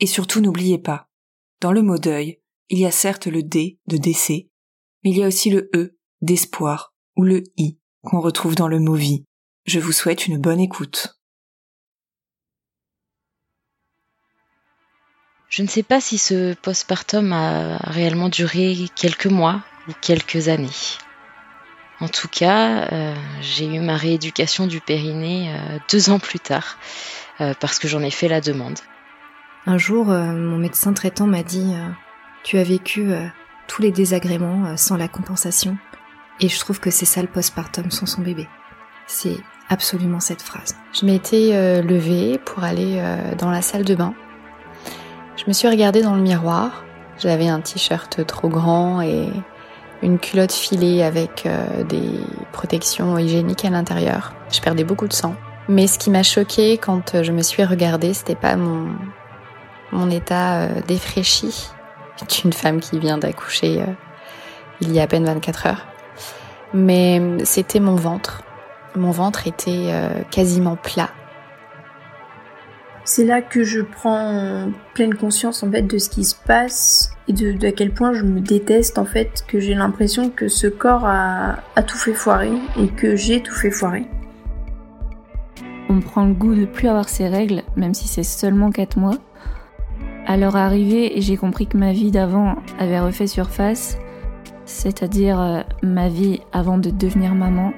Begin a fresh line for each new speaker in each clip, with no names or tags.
Et surtout n'oubliez pas, dans le mot deuil, il y a certes le D de décès, mais il y a aussi le E d'espoir ou le I qu'on retrouve dans le mot vie. Je vous souhaite une bonne écoute.
Je ne sais pas si ce postpartum a réellement duré quelques mois ou quelques années. En tout cas, euh, j'ai eu ma rééducation du périnée euh, deux ans plus tard, euh, parce que j'en ai fait la demande.
Un jour, mon médecin traitant m'a dit Tu as vécu tous les désagréments sans la compensation. Et je trouve que c'est ça le postpartum sans son bébé. C'est absolument cette phrase. Je m'étais levée pour aller dans la salle de bain. Je me suis regardée dans le miroir. J'avais un t-shirt trop grand et une culotte filée avec des protections hygiéniques à l'intérieur. Je perdais beaucoup de sang. Mais ce qui m'a choquée quand je me suis regardée, c'était pas mon, mon état défraîchi d'une femme qui vient d'accoucher il y a à peine 24 heures. Mais c'était mon ventre. Mon ventre était quasiment plat.
C'est là que je prends pleine conscience en fait de ce qui se passe et de, de à quel point je me déteste en fait, que j'ai l'impression que ce corps a, a tout fait foirer et que j'ai tout fait foirer.
On prend le goût de plus avoir ses règles, même si c'est seulement 4 mois. À leur arrivée, j'ai compris que ma vie d'avant avait refait surface, c'est-à-dire euh, ma vie avant de devenir maman.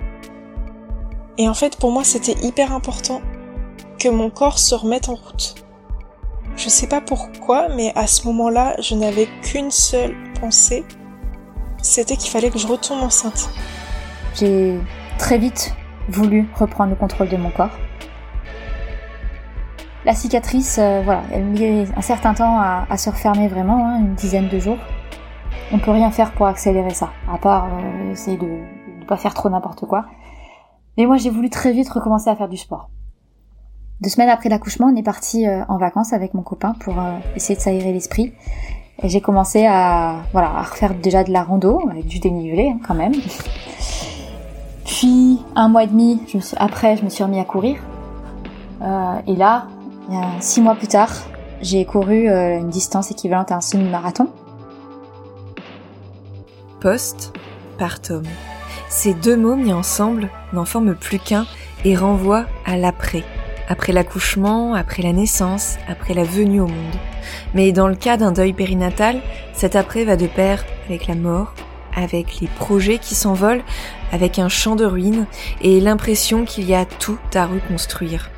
Et en fait, pour moi, c'était hyper important que mon corps se remette en route. Je sais pas pourquoi, mais à ce moment-là, je n'avais qu'une seule pensée, c'était qu'il fallait que je retombe enceinte.
J'ai très vite voulu reprendre le contrôle de mon corps. La cicatrice, euh, voilà, elle met un certain temps à, se refermer vraiment, hein, une dizaine de jours. On peut rien faire pour accélérer ça, à part euh, essayer de ne pas faire trop n'importe quoi. Mais moi, j'ai voulu très vite recommencer à faire du sport. Deux semaines après l'accouchement, on est parti euh, en vacances avec mon copain pour euh, essayer de s'aérer l'esprit. Et j'ai commencé à, voilà, à refaire déjà de la rando, avec du dénivelé hein, quand même. Puis, un mois et demi je me suis, après, je me suis remis à courir. Euh, et là, six mois plus tard, j'ai couru euh, une distance équivalente à un semi-marathon.
Post-partum. Ces deux mots mis ensemble n'en forment plus qu'un et renvoient à l'après. Après l'accouchement, après la naissance, après la venue au monde. Mais dans le cas d'un deuil périnatal, cet après va de pair avec la mort, avec les projets qui s'envolent, avec un champ de ruines et l'impression qu'il y a tout à reconstruire.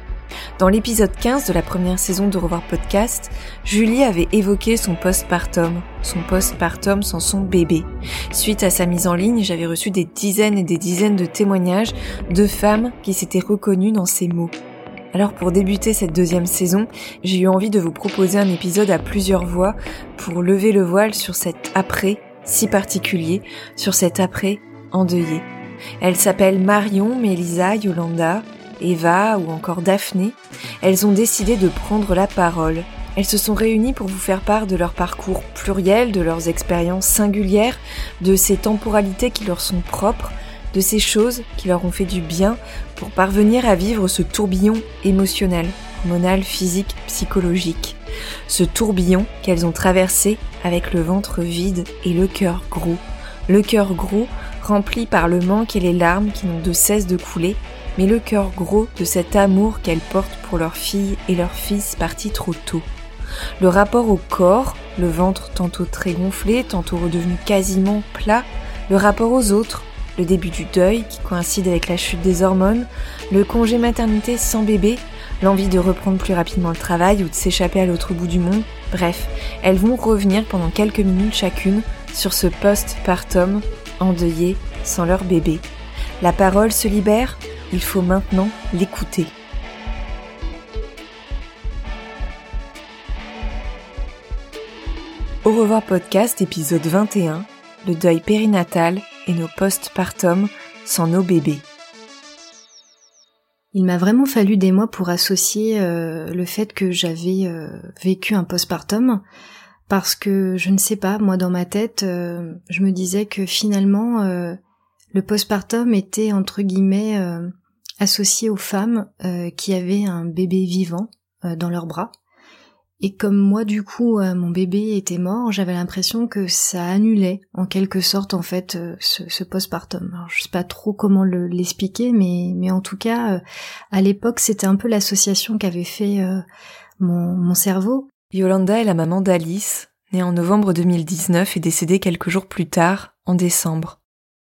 Dans l'épisode 15 de la première saison de Revoir Podcast, Julie avait évoqué son postpartum, son postpartum sans son bébé. Suite à sa mise en ligne, j'avais reçu des dizaines et des dizaines de témoignages de femmes qui s'étaient reconnues dans ces mots. Alors pour débuter cette deuxième saison, j'ai eu envie de vous proposer un épisode à plusieurs voix pour lever le voile sur cet après si particulier, sur cet après endeuillé. Elles s'appellent Marion, Mélisa, Yolanda, Eva ou encore Daphné. Elles ont décidé de prendre la parole. Elles se sont réunies pour vous faire part de leur parcours pluriel, de leurs expériences singulières, de ces temporalités qui leur sont propres, de ces choses qui leur ont fait du bien pour parvenir à vivre ce tourbillon émotionnel, hormonal, physique, psychologique. Ce tourbillon qu'elles ont traversé avec le ventre vide et le cœur gros. Le cœur gros rempli par le manque et les larmes qui n'ont de cesse de couler mais le cœur gros de cet amour qu'elles portent pour leur fille et leur fils partis trop tôt. Le rapport au corps, le ventre tantôt très gonflé, tantôt redevenu quasiment plat, le rapport aux autres, le début du deuil qui coïncide avec la chute des hormones, le congé maternité sans bébé, l'envie de reprendre plus rapidement le travail ou de s'échapper à l'autre bout du monde, bref, elles vont revenir pendant quelques minutes chacune sur ce post-partum endeuillé sans leur bébé. La parole se libère, il faut maintenant l'écouter. Au revoir podcast épisode 21, le deuil périnatal et nos post-partum sans nos bébés.
Il m'a vraiment fallu des mois pour associer euh, le fait que j'avais euh, vécu un postpartum parce que je ne sais pas, moi dans ma tête, euh, je me disais que finalement le postpartum était entre guillemets associé aux femmes qui avaient un bébé vivant dans leurs bras et comme moi, du coup, euh, mon bébé était mort, j'avais l'impression que ça annulait, en quelque sorte, en fait, euh, ce, ce postpartum. Alors, je sais pas trop comment l'expliquer, mais, mais en tout cas, euh, à l'époque, c'était un peu l'association qu'avait fait mon, mon cerveau.
Yolanda est la maman d'Alice, née en novembre 2019 et décédée quelques jours plus tard, en décembre.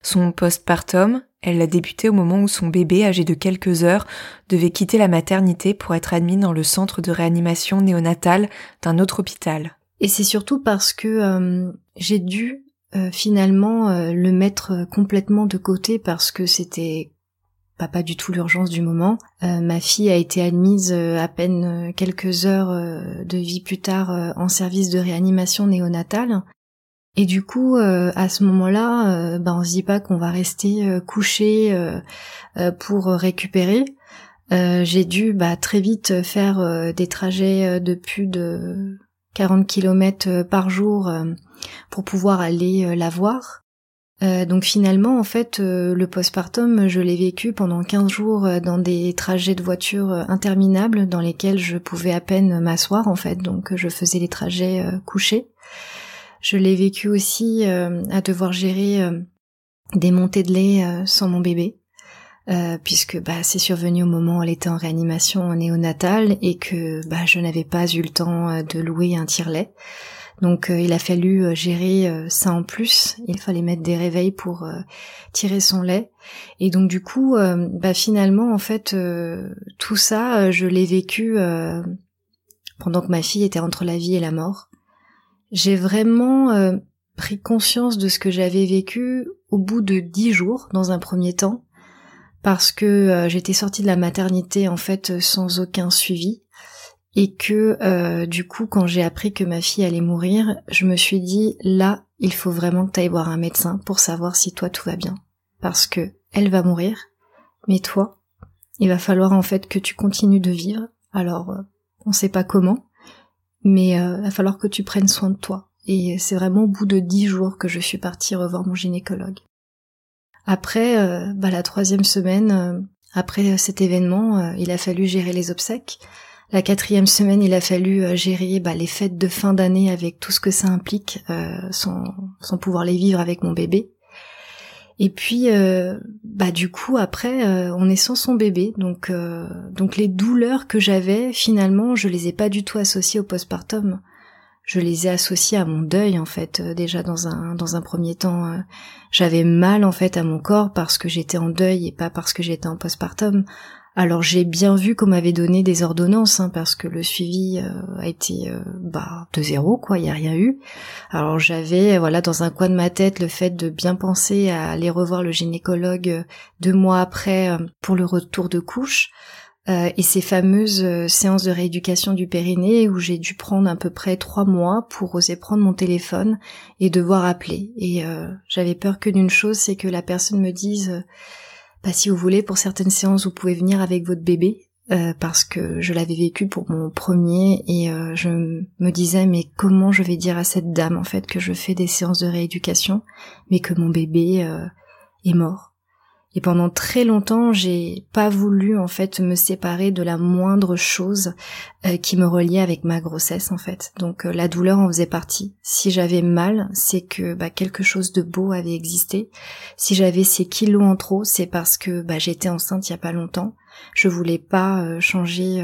Son postpartum, elle l'a débuté au moment où son bébé, âgé de quelques heures, devait quitter la maternité pour être admis dans le centre de réanimation néonatale d'un autre hôpital.
Et c'est surtout parce que euh, j'ai dû euh, finalement euh, le mettre complètement de côté parce que c'était pas, pas du tout l'urgence du moment. ma fille a été admise à peine quelques heures de vie plus tard en service de réanimation néonatale et du coup, euh, à ce moment-là, euh, ben on se dit pas qu'on va rester euh, couché pour récupérer. J'ai dû bah, très vite faire des trajets de plus de 40 km par jour pour pouvoir aller la voir. donc finalement, en fait, le postpartum, je l'ai vécu pendant 15 jours dans des trajets de voiture interminables dans lesquels je pouvais à peine m'asseoir, en fait. Donc je faisais les trajets couchés. Je l'ai vécu aussi euh, à devoir gérer euh, des montées de lait euh, sans mon bébé. puisque bah, c'est survenu au moment où elle était en réanimation néonatale et que bah, je n'avais pas eu le temps de louer un tire-lait. Donc il a fallu gérer ça en plus. Il fallait mettre des réveils pour tirer son lait. Et donc du coup, bah, finalement en fait tout ça, je l'ai vécu pendant que ma fille était entre la vie et la mort j'ai vraiment euh, pris conscience de ce que j'avais vécu au bout de dix jours dans un premier temps parce que euh, j'étais sortie de la maternité en fait sans aucun suivi et que euh, du coup quand j'ai appris que ma fille allait mourir, je me suis dit là il faut vraiment que tu ailles voir un médecin pour savoir si toi tout va bien parce que elle va mourir mais toi il va falloir en fait que tu continues de vivre. Alors on sait pas comment mais euh, il va falloir que tu prennes soin de toi. Et c'est vraiment au bout de dix jours que je suis partie revoir mon gynécologue. Après, euh, bah, la troisième semaine, euh, après cet événement, il a fallu gérer les obsèques. La quatrième semaine, il a fallu gérer bah, les fêtes de fin d'année avec tout ce que ça implique, sans, sans pouvoir les vivre avec mon bébé. Et puis, euh, bah du coup, après, euh, on est sans son bébé, donc euh, donc les douleurs que j'avais, finalement, je les ai pas du tout associées au postpartum. Je les ai associées à mon deuil, en fait, déjà dans un dans un premier temps. j'avais mal en fait à mon corps parce que j'étais en deuil et pas parce que j'étais en postpartum. Alors j'ai bien vu qu'on m'avait donné des ordonnances hein, parce que le suivi euh, a été euh, bah de zéro quoi, il y a rien eu. Alors j'avais voilà dans un coin de ma tête le fait de bien penser à aller revoir le gynécologue euh, deux mois après pour le retour de couche. et ces fameuses séances de rééducation du périnée où j'ai dû prendre à peu près trois mois pour oser prendre mon téléphone et devoir appeler. Et j'avais peur que d'une chose, c'est que la personne me dise bah, si vous voulez, pour certaines séances, vous pouvez venir avec votre bébé, euh, parce que je l'avais vécu pour mon premier et euh, je me disais mais comment je vais dire à cette dame en fait que je fais des séances de rééducation mais que mon bébé euh, est mort Et pendant très longtemps, j'ai pas voulu en fait me séparer de la moindre chose euh, qui me reliait avec ma grossesse en fait. Donc euh, la douleur en faisait partie. Si j'avais mal, c'est que bah, quelque chose de beau avait existé. Si j'avais ces kilos en trop, c'est parce que bah, j'étais enceinte il y a pas longtemps. Je voulais pas euh, changer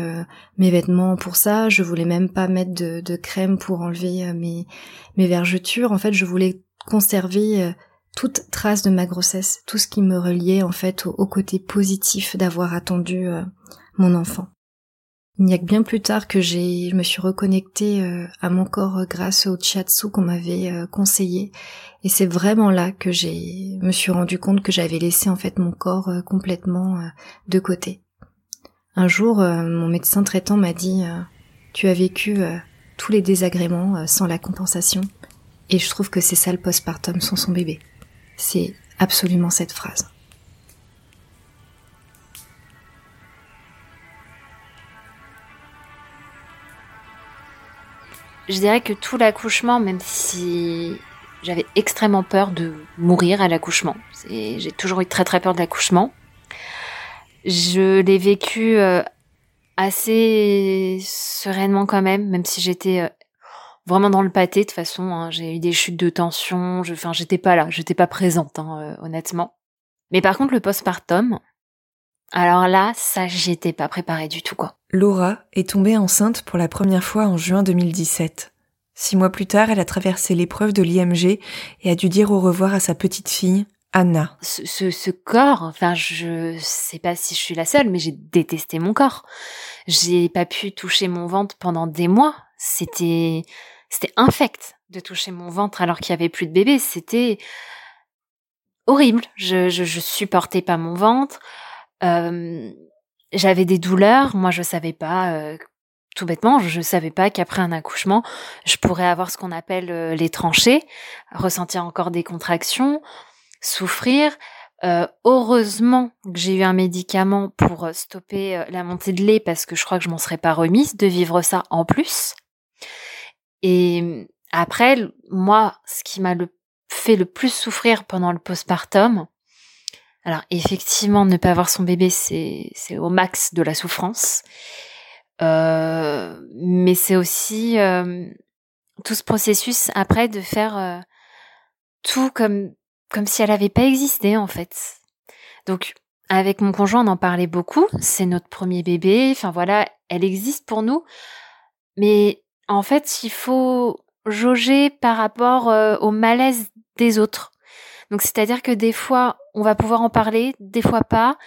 mes vêtements pour ça. Je voulais même pas mettre de, de crème pour enlever mes mes vergetures. En fait, je voulais conserver toute trace de ma grossesse, tout ce qui me reliait en fait au, côté positif d'avoir attendu euh, mon enfant. Il n'y a que bien plus tard que j'ai, je me suis reconnectée euh, à mon corps grâce au chiatsu qu'on m'avait euh, conseillé, et c'est vraiment là que j'ai, me suis rendu compte que j'avais laissé en fait mon corps complètement de côté. Un jour, mon médecin traitant m'a dit, tu as vécu tous les désagréments sans la compensation, et je trouve que c'est ça le postpartum sans son bébé c'est absolument cette phrase.
Je dirais que tout l'accouchement, même si j'avais extrêmement peur de mourir à l'accouchement, j'ai toujours eu très très peur de l'accouchement, je l'ai vécu euh, assez sereinement quand même, même si j'étais euh, vraiment dans le pâté de toute façon. Hein. J'ai eu des chutes de tension. Enfin, j'étais pas là, j'étais pas présente, hein, euh, honnêtement. Mais par contre, le postpartum, alors là, ça, j'y étais pas préparée du tout, quoi.
Laura est tombée enceinte pour la première fois en juin 2017. Six mois plus tard, elle a traversé l'épreuve de l'IMG et a dû dire au revoir à sa petite fille, Anna.
Ce, ce, ce, corps, enfin, je sais pas si je suis la seule, mais j'ai détesté mon corps. J'ai pas pu toucher mon ventre pendant des mois. C'était, c'était infect de toucher mon ventre alors qu'il y avait plus de bébé. C'était horrible. Je, je, supportais pas mon ventre. J'avais des douleurs. Moi, je savais pas. Euh, tout bêtement, je savais pas qu'après un accouchement, je pourrais avoir ce qu'on appelle euh, les tranchées, ressentir encore des contractions, souffrir. Euh, heureusement que j'ai eu un médicament pour stopper la montée de lait parce que je crois que je m'en serais pas remise de vivre ça en plus. Et mmh, après, moi, ce qui m'a le, fait le plus souffrir pendant le postpartum, alors effectivement, ne pas avoir son bébé, c'est, c'est au max de la souffrance. Euh, mais c'est aussi euh, tout ce processus après de faire euh, tout comme, comme si elle n'avait pas existé en fait. Donc avec mon conjoint, on en parlait beaucoup. C'est notre premier bébé. Enfin voilà, elle existe pour nous. Mais en fait, il faut jauger par rapport euh, au malaise des autres. Donc, c'est-à-dire que des fois, on va pouvoir en parler, des fois pas.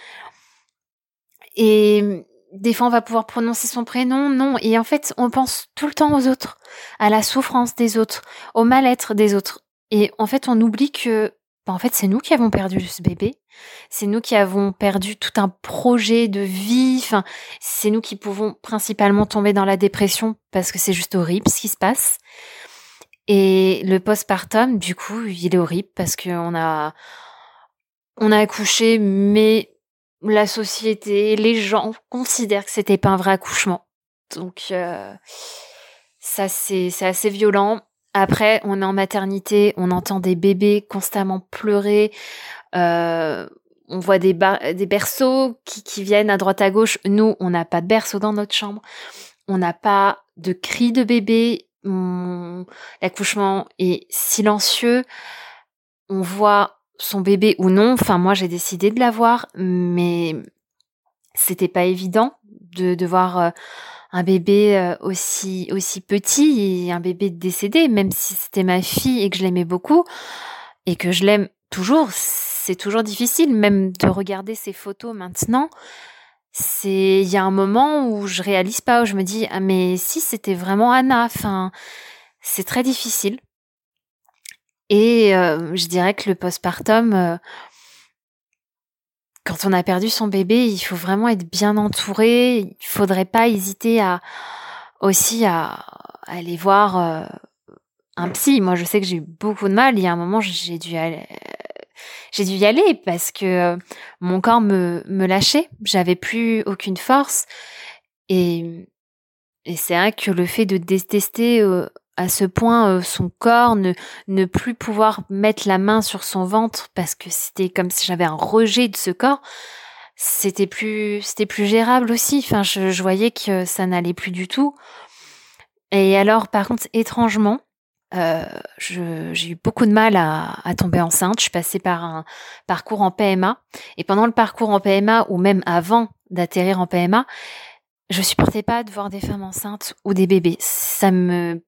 Et des fois, on va pouvoir prononcer son prénom, non. Et en fait, on pense tout le temps aux autres, à la souffrance des autres, au mal-être des autres. Et en fait, on oublie que bah, en fait, c'est nous qui avons perdu ce bébé. C'est nous qui avons perdu tout un projet de vie. C'est nous qui pouvons principalement tomber dans la dépression parce que c'est juste horrible ce qui se passe. Et le postpartum, du coup, il est horrible parce qu'on a, on a accouché, mais la société, les gens considèrent que c'était pas un vrai accouchement. Donc, euh, ça, c'est, c'est assez violent. Après, on est en maternité, on entend des bébés constamment pleurer. Euh, on voit des, berceaux qui, viennent à droite à gauche. Nous, on n'a pas de berceau dans notre chambre. On n'a pas de cris de bébé. L'accouchement est silencieux. On voit son bébé ou non. Enfin, moi, j'ai décidé de l'avoir, mais c'était pas évident de, voir euh, un bébé euh, aussi aussi petit et un bébé décédé, même si c'était ma fille et que je l'aimais beaucoup et que je l'aime toujours, c'est toujours difficile, même de regarder ces photos maintenant. C'est il y a un moment où je réalise pas, où je me dis ah mais si c'était vraiment Anna, c'est très difficile. Et euh, je dirais que le postpartum, euh, quand on a perdu son bébé, il faut vraiment être bien entouré. Il faudrait pas hésiter à aussi à, aller voir euh, un psy. Moi, je sais que j'ai eu beaucoup de mal. Il y a un moment, j'ai dû aller, j'ai dû y aller parce que euh, mon corps me, me lâchait. J'avais plus aucune force. Et, c'est vrai que le fait de détester euh, à ce point euh, son corps, ne, ne plus pouvoir mettre la main sur son ventre parce que c'était comme si j'avais un rejet de ce corps, c'était plus, c'était plus gérable aussi. Enfin, je, je voyais que ça n'allait plus du tout. Et alors, par contre, étrangement, euh, j'ai eu beaucoup de mal à, à, tomber enceinte. Je suis passée par un parcours en PMA. Et pendant le parcours en PMA, ou même avant d'atterrir en PMA, je supportais pas de voir des femmes enceintes ou des bébés. Ça me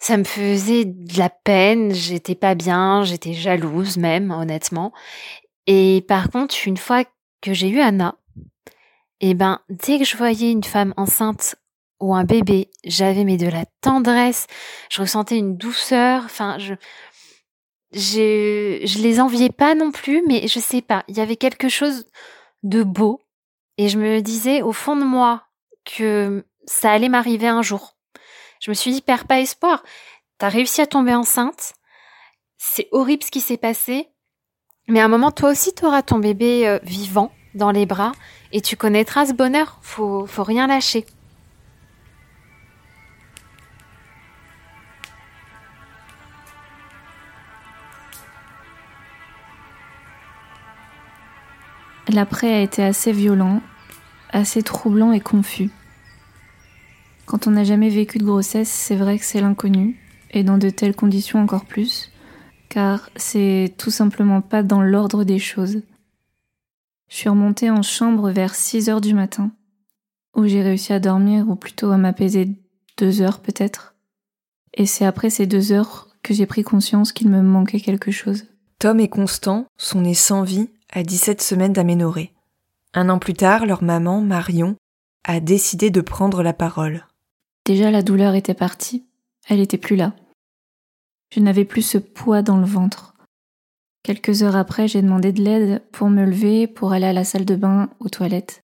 ça me faisait de la peine, j'étais pas bien, j'étais jalouse même, honnêtement. Et par contre, une fois que j'ai eu Anna, eh ben, dès que je voyais une femme enceinte ou un bébé, j'avais mais de la tendresse, je ressentais une douceur, enfin, je, je, je les enviais pas non plus, mais je sais pas, il y avait quelque chose de beau, et je me disais au fond de moi que ça allait m'arriver un jour. Je me suis dit, perds pas espoir. T'as réussi à tomber enceinte. C'est horrible ce qui s'est passé. Mais à un moment, toi aussi, t'auras ton bébé euh, vivant dans les bras et tu connaîtras ce bonheur. Faut, faut rien lâcher.
L'après a été assez violent, assez troublant et confus. Quand on n'a jamais vécu de grossesse, c'est vrai que c'est l'inconnu, et dans de telles conditions encore plus, car c'est tout simplement pas dans l'ordre des choses. Je suis remontée en chambre vers 6 heures du matin, où j'ai réussi à dormir, ou plutôt à m'apaiser deux heures peut-être. Et c'est après ces deux heures que j'ai pris conscience qu'il me manquait quelque chose.
Tom et Constant sont nés sans vie à 17 semaines d'aménorrhée. Un an plus tard, leur maman, Marion, a décidé de prendre la parole.
Déjà la douleur était partie, elle était plus là. Je n'avais plus ce poids dans le ventre. Quelques heures après, j'ai demandé de l'aide pour me lever, pour aller à la salle de bain, aux toilettes.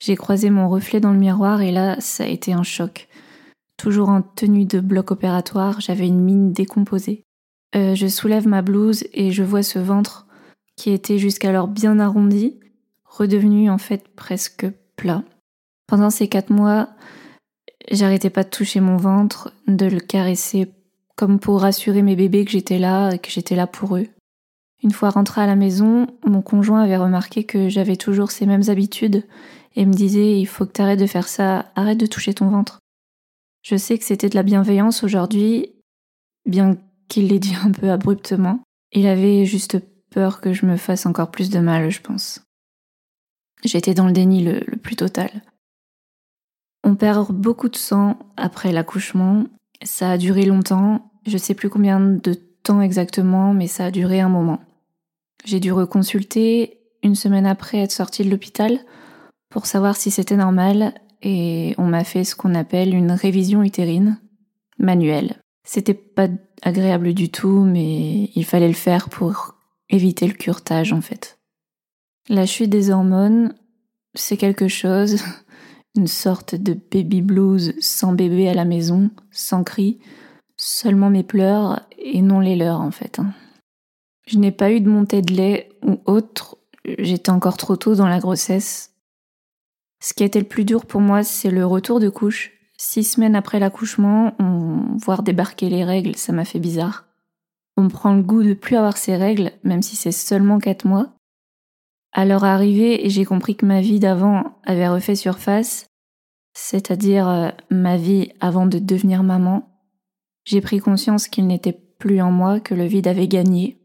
J'ai croisé mon reflet dans le miroir et là, ça a été un choc. Toujours en tenue de bloc opératoire, j'avais une mine décomposée. Euh, je soulève ma blouse et je vois ce ventre qui était jusqu'alors bien arrondi, redevenu en fait presque plat. Pendant ces quatre mois, J'arrêtais pas de toucher mon ventre, de le caresser, comme pour rassurer mes bébés que j'étais là et que j'étais là pour eux. Une fois rentrée à la maison, mon conjoint avait remarqué que j'avais toujours ces mêmes habitudes et me disait il faut que t'arrêtes de faire ça, arrête de toucher ton ventre. Je sais que c'était de la bienveillance aujourd'hui, bien qu'il l'ait dit un peu abruptement. Il avait juste peur que je me fasse encore plus de mal, je pense. J'étais dans le déni le, plus total. On perd beaucoup de sang après l'accouchement. Ça a duré longtemps. Je sais plus combien de temps exactement, mais ça a duré un moment. J'ai dû reconsulter une semaine après être sortie de l'hôpital pour savoir si c'était normal et on m'a fait ce qu'on appelle une révision utérine manuelle. C'était pas agréable du tout, mais il fallait le faire pour éviter le curtage en fait. La chute des hormones, c'est quelque chose une sorte de baby blues sans bébé à la maison, sans cris, seulement mes pleurs et non les leurs en fait. Hein. Je n'ai pas eu de montée de lait ou autre, j'étais encore trop tôt dans la grossesse. Ce qui a été le plus dur pour moi, c'est le retour de couche. Six semaines après l'accouchement, voir débarquer les règles, ça m'a fait bizarre. On prend le goût de plus avoir ces règles, même si c'est seulement quatre mois. À leur arrivée, j'ai compris que ma vie d'avant avait refait surface c'est-à-dire euh, ma vie avant de devenir maman, j'ai pris conscience qu'il n'était plus en moi, que le vide avait gagné.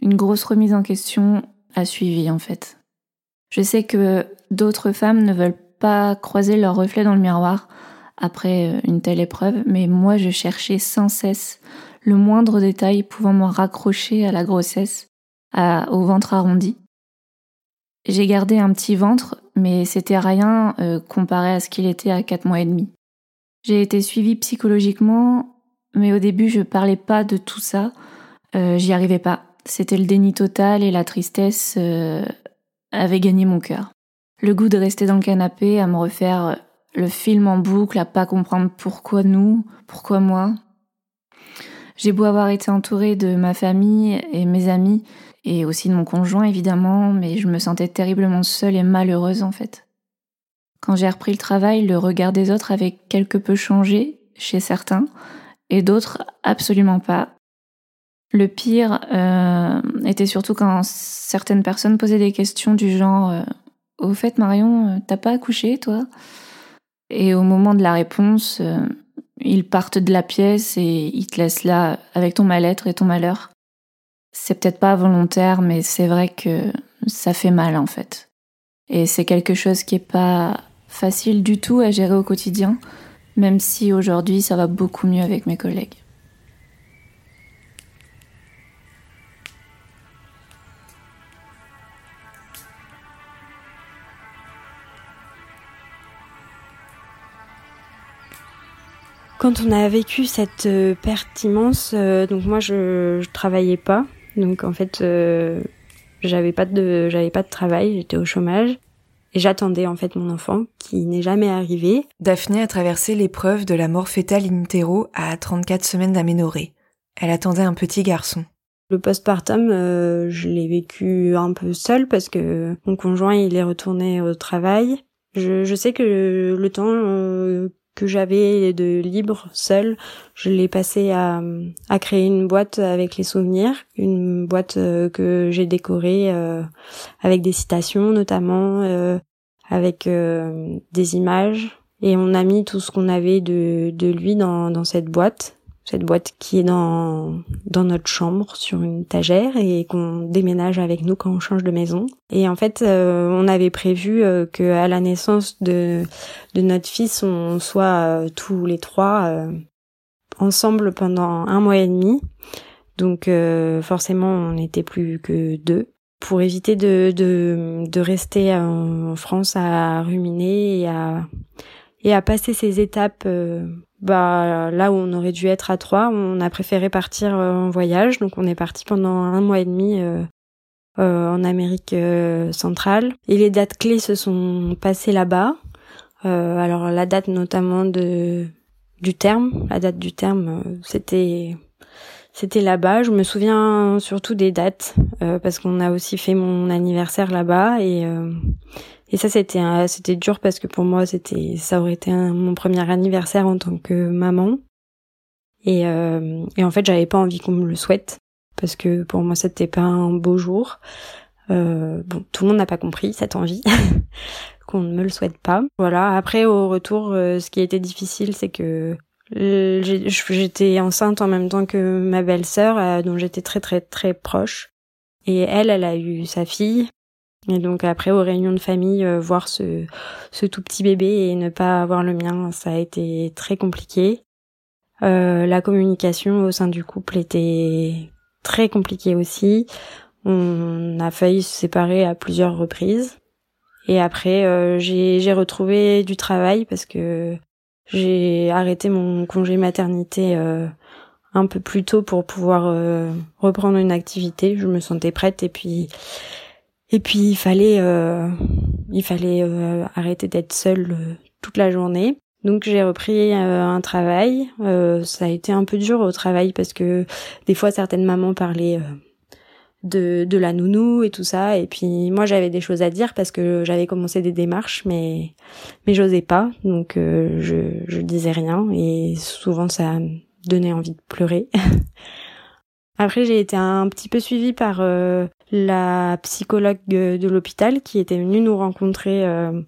Une grosse remise en question a suivi en fait. Je sais que d'autres femmes ne veulent pas croiser leur reflet dans le miroir après euh, une telle épreuve, mais moi je cherchais sans cesse le moindre détail pouvant me raccrocher à la grossesse, au ventre arrondi. J'ai gardé un petit ventre, mais c'était rien euh, comparé à ce qu'il était à 4 mois et demi. J'ai été suivie psychologiquement, mais au début je parlais pas de tout ça, euh, j'y arrivais pas. C'était le déni total et la tristesse euh, avait gagné mon cœur. Le goût de rester dans le canapé, à me refaire le film en boucle, à pas comprendre pourquoi nous, pourquoi moi. J'ai beau avoir été entourée de ma famille et mes amis, et aussi de mon conjoint évidemment, mais je me sentais terriblement seule et malheureuse en fait. Quand j'ai repris le travail, le regard des autres avait quelque peu changé, chez certains et d'autres absolument pas. Le pire euh, était surtout quand certaines personnes posaient des questions du genre euh, Au fait, Marion, euh, t'as pas accouché, toi? Et au moment de la réponse, ils partent de la pièce et ils te laissent là avec ton mal-être et ton malheur. C'est peut-être pas volontaire, mais c'est vrai que ça fait mal en fait. Et c'est quelque chose qui est pas facile du tout à gérer au quotidien, même si aujourd'hui ça va beaucoup mieux avec mes collègues.
Quand on a vécu cette euh, perte immense, euh, donc moi je, je travaillais pas, donc en fait euh, j'avais pas de j'avais pas de travail, j'étais au chômage et j'attendais en fait mon enfant qui n'est jamais arrivé.
Daphné a traversé l'épreuve de la mort fétale in utero à 34 semaines d'aménorrhée. Elle attendait un petit garçon.
Le postpartum, je l'ai vécu un peu seul parce que mon conjoint il est retourné au travail. Je, je sais que le temps que j'avais de libre seul, je l'ai passé à, à créer une boîte avec les souvenirs, une boîte euh, que j'ai décorée euh, avec des citations notamment, euh, avec des images, et on a mis tout ce qu'on avait de, de lui dans, dans cette boîte cette boîte qui est dans dans notre chambre sur une tagère et qu'on déménage avec nous quand on change de maison. Et en fait, euh, on avait prévu euh, que à la naissance de de notre fils, on soit euh, tous les trois ensemble pendant un mois et demi. Donc forcément, on n'était plus que deux pour éviter de, de, de rester en France à ruminer et à, et à passer ces étapes bah là où on aurait dû être à trois, on a préféré partir euh, en voyage. Donc on est parti pendant un mois et demi euh, euh, en Amérique centrale. Et les dates clés se sont passées là-bas. alors la date notamment de du terme, la date du terme, c'était c'était là-bas. Je me souviens surtout des dates parce qu'on a aussi fait mon anniversaire là-bas et et ça, c'était dur parce que pour moi, c'était ça aurait été mon premier anniversaire en tant que maman. Et, euh, et en fait, j'avais pas envie qu'on me le souhaite parce que pour moi, c'était pas un beau jour. Euh, bon, tout le monde n'a pas compris cette envie qu'on ne me le souhaite pas. Voilà. Après, au retour, euh, ce qui était difficile, c'est que j'étais enceinte en même temps que ma belle-sœur, dont j'étais très très très proche. Et elle, elle a eu sa fille. Et donc après aux réunions de famille, euh, voir ce, ce tout petit bébé et ne pas avoir le mien, ça a été très compliqué. Euh, la communication au sein du couple était très compliquée aussi. On a failli se séparer à plusieurs reprises. Et après, euh, j'ai retrouvé du travail parce que j'ai arrêté mon congé maternité euh, un peu plus tôt pour pouvoir euh, reprendre une activité. Je me sentais prête et puis et puis il fallait, euh, il fallait euh, arrêter d'être seule euh, toute la journée. Donc j'ai repris un travail. ça a été un peu dur au travail parce que des fois certaines mamans parlaient de, de la nounou et tout ça. Et puis moi j'avais des choses à dire parce que j'avais commencé des démarches, mais mais j'osais pas. Donc je je disais rien et souvent ça donnait envie de pleurer. Après j'ai été un petit peu suivie par la psychologue de l'hôpital qui était venue nous rencontrer euh,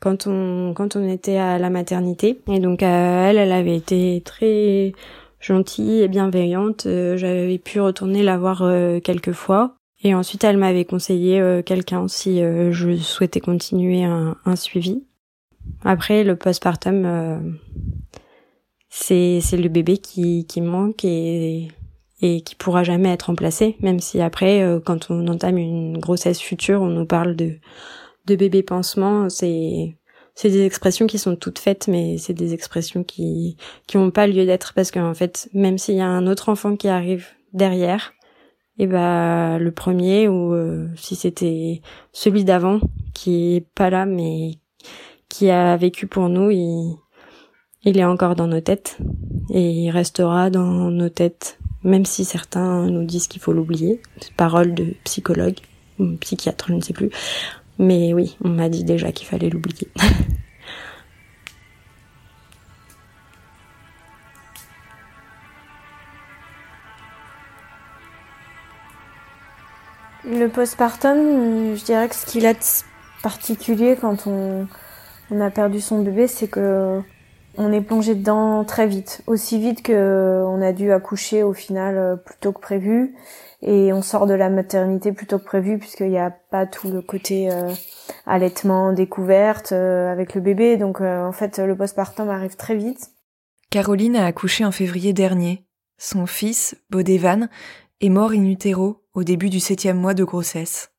quand on quand on était à la maternité. Et donc euh, elle elle avait été très gentille et bienveillante. Euh, j'avais pu retourner la voir quelques fois. Et ensuite elle m'avait conseillé quelqu'un si je souhaitais continuer un, un, suivi. Après le postpartum c'est c'est le bébé qui qui manque et et qui pourra jamais être remplacé, même si après, euh, quand on entame une grossesse future, on nous parle de, de bébé pansement, c'est c'est des expressions qui sont toutes faites, mais c'est des expressions qui qui ont pas lieu d'être parce qu'en fait, même s'il y a un autre enfant qui arrive derrière, et eh ben le premier ou euh, si c'était celui d'avant qui est pas là mais qui a vécu pour nous, il il est encore dans nos têtes et il restera dans nos têtes même si certains nous disent qu'il faut l'oublier. Parole de psychologue, psychiatre, je ne sais plus. Mais oui, on m'a dit déjà qu'il fallait l'oublier.
Le postpartum, je dirais que ce qu'il a de particulier quand on a perdu son bébé, c'est que on est plongé dedans très vite, aussi vite que on a dû accoucher au final euh, plus tôt que prévu, et on sort de la maternité plus tôt que prévu puisqu'il n'y a pas tout le côté euh, allaitement, découverte euh, avec le bébé, donc en fait le postpartum arrive très vite.
Caroline a accouché en février dernier. Son fils, Bodevan, est mort in utero au début du septième mois de grossesse.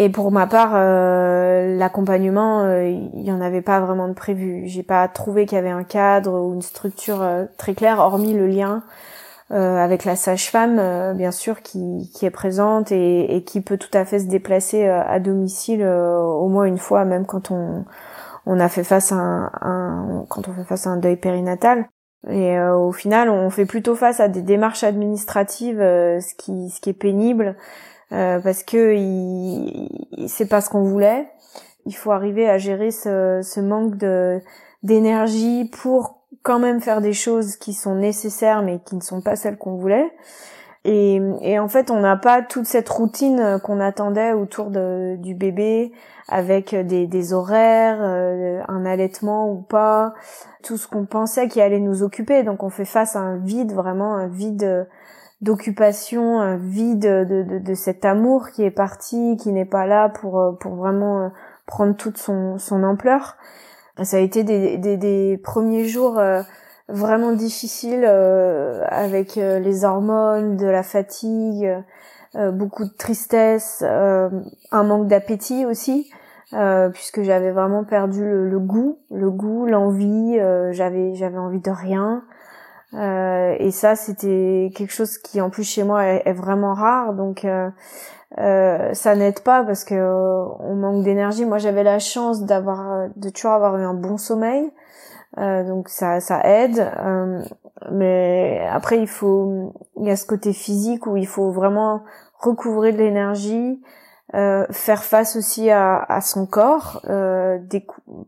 Et pour ma part, euh, l'accompagnement, euh, il n'y en avait pas vraiment de prévu. J'ai pas trouvé qu'il y avait un cadre ou une structure euh, très claire, hormis le lien avec la sage-femme, bien sûr, qui, qui est présente et, et, qui peut tout à fait se déplacer à domicile au moins une fois, même quand on, on a fait face à un, un quand on fait face à un deuil périnatal. Et au final, on fait plutôt face à des démarches administratives, ce qui ce qui est pénible. Euh, parce que c'est pas ce qu'on voulait. Il faut arriver à gérer ce, ce manque de d'énergie pour quand même faire des choses qui sont nécessaires mais qui ne sont pas celles qu'on voulait. Et, et, en fait, on n'a pas toute cette routine qu'on attendait autour de, du bébé, avec des, des horaires, euh, un allaitement ou pas, tout ce qu'on pensait qui allait nous occuper. Donc, on fait face à un vide, vraiment un vide d'occupation, un vide de, de, de, cet amour qui est parti, qui n'est pas là pour, euh, pour vraiment euh, prendre toute son, son ampleur. Ça a été des, des, des premiers jours euh, vraiment difficiles avec les hormones, de la fatigue, beaucoup de tristesse, un manque d'appétit aussi. puisque j'avais vraiment perdu le, le, goût, le goût, l'envie, j'avais j'avais envie de rien, euh, et ça, c'était quelque chose qui, en plus, chez moi, est, vraiment rare. Donc, euh, euh, ça n'aide pas parce que on manque d'énergie. Moi, j'avais la chance d'avoir, de toujours avoir eu un bon sommeil. donc, ça, ça aide. mais après, il faut, il y a ce côté physique où il faut vraiment recouvrir de l'énergie. faire face aussi à, à son corps,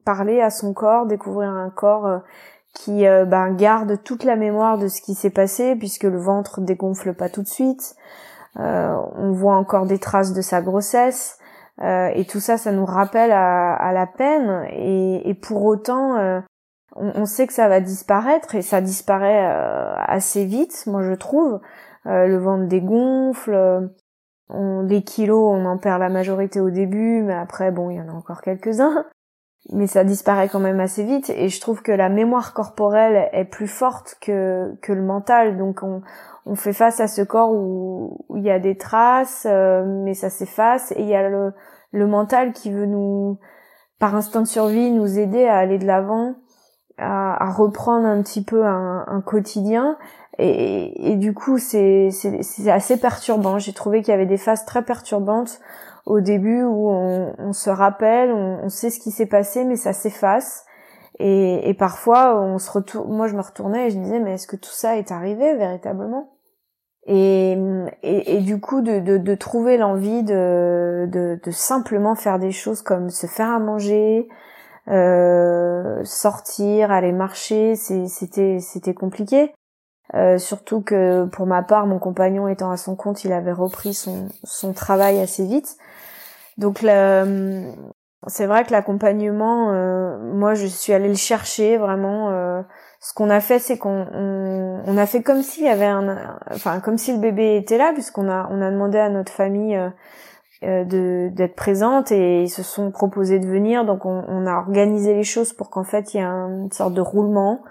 parler à son corps, découvrir un corps qui euh, ben, garde toute la mémoire de ce qui s'est passé puisque le ventre dégonfle pas tout de suite. Euh, on voit encore des traces de sa grossesse euh, et tout ça, ça nous rappelle à, la peine et, pour autant, on, on, sait que ça va disparaître et ça disparaît assez vite, moi je trouve. le ventre dégonfle, on, les kilos, on en perd la majorité au début, mais après, bon, il y en a encore quelques-uns mais ça disparaît quand même assez vite et je trouve que la mémoire corporelle est plus forte que que le mental. Donc on on fait face à ce corps où, il y a des traces euh, mais ça s'efface et il y a le le mental qui veut nous par instinct de survie nous aider à aller de l'avant à, à, reprendre un petit peu un, un quotidien. Et, et, du coup c'est c'est assez perturbant. J'ai trouvé qu'il y avait des phases très perturbantes au début où on, se rappelle, on, sait ce qui s'est passé, mais ça s'efface. Et, parfois, on se retourne. Moi, je me retournais et je me disais, mais est-ce que tout ça est arrivé véritablement? Et, et, du coup, de, trouver l'envie de, de, simplement faire des choses comme se faire à manger, euh, sortir, aller marcher, c'était c'était compliqué. Euh, surtout que pour ma part, mon compagnon étant à son compte, il avait repris son, son travail assez vite. Donc c'est vrai que l'accompagnement, euh, moi je suis allée le chercher vraiment. Euh, ce qu'on a fait, c'est qu'on on, a fait comme s'il y avait un, enfin comme si le bébé était là, puisqu'on a on a demandé à notre famille euh, de d'être présente et ils se sont proposés de venir. Donc on, on a organisé les choses pour qu'en fait il y ait une sorte de roulement.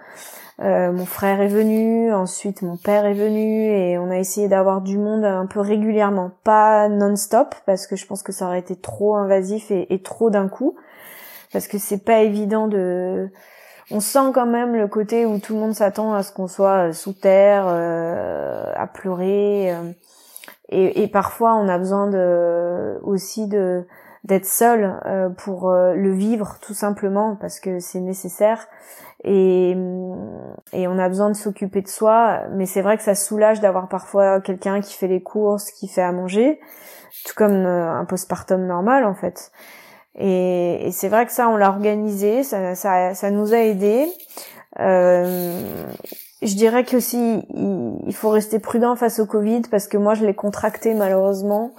Euh, mon frère est venu, ensuite mon père est venu et on a essayé d'avoir du monde un peu régulièrement, pas non-stop parce que je pense que ça aurait été trop invasif et, trop d'un coup parce que c'est pas évident de on sent quand même le côté où tout le monde s'attend à ce qu'on soit sous terre, euh, à pleurer. Euh, et, et, parfois, on a besoin de, aussi de d'être seul pour le vivre, tout simplement, parce que c'est nécessaire et, et on a besoin de s'occuper de soi. Mais c'est vrai que ça soulage d'avoir parfois quelqu'un qui fait les courses qui fait à manger. Tout comme euh, un postpartum normal en fait. Et, et c'est vrai que ça on l'a organisé. Ça, ça, ça nous a aidé euh, je dirais que aussi il, faut rester prudent face au Covid parce que moi je l'ai contracté malheureusement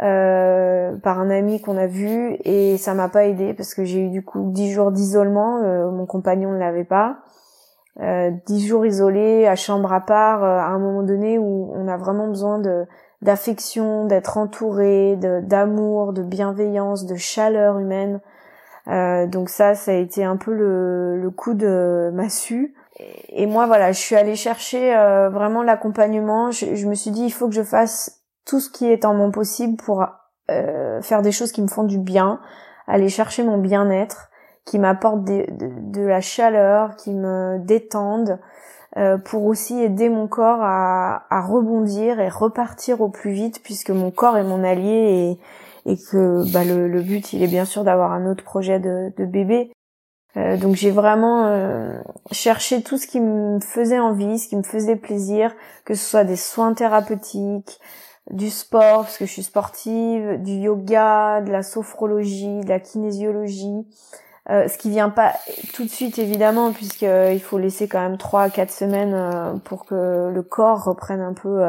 euh, par un ami qu'on a vu et ça m'a pas aidé parce que j'ai eu du coup dix jours d'isolement. Euh, mon compagnon ne l'avait pas. Euh, jours isolés à chambre à part à un moment donné où on a vraiment besoin de d'affection, d'être entouré, d'amour, de, bienveillance, de chaleur humaine. donc ça, ça a été un peu le, le coup de massue. Et moi, voilà, je suis allée chercher vraiment l'accompagnement. Je, je, me suis dit, il faut que je fasse tout ce qui est en mon possible pour euh, faire des choses qui me font du bien, aller chercher mon bien-être, qui m'apportent de, la chaleur, qui me détendent, euh, pour aussi aider mon corps à, rebondir et repartir au plus vite, puisque mon corps est mon allié et, et que bah, le, but, il est bien sûr d'avoir un autre projet de, de bébé. Euh, donc j'ai vraiment euh, cherché tout ce qui me faisait envie, ce qui me faisait plaisir, que ce soit des soins thérapeutiques, du sport parce que je suis sportive, du yoga, de la sophrologie, de la kinésiologie. Euh, ce qui vient pas tout de suite évidemment puisqu'il euh, faut laisser quand même trois à quatre semaines euh, pour que le corps reprenne un peu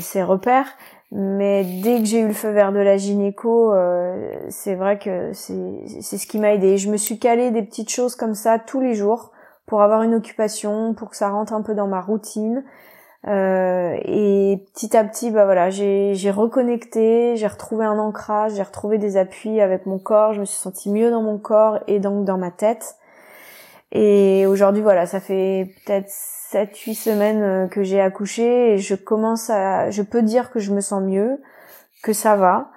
ses repères. Mais dès que j'ai eu le feu vert de la gynéco, c'est vrai que c'est c'est ce qui m'a aidé. Je me suis calé des petites choses comme ça tous les jours pour avoir une occupation, pour que ça rentre un peu dans ma routine. Euh, et petit à petit, bah voilà, j'ai reconnecté, j'ai retrouvé un ancrage, j'ai retrouvé des appuis avec mon corps, je me suis sentie mieux dans mon corps et donc dans ma tête. Et aujourd'hui, voilà, ça fait peut-être 7-8 semaines euh, que j'ai accouché et je commence à, je peux dire que je me sens mieux, que ça va.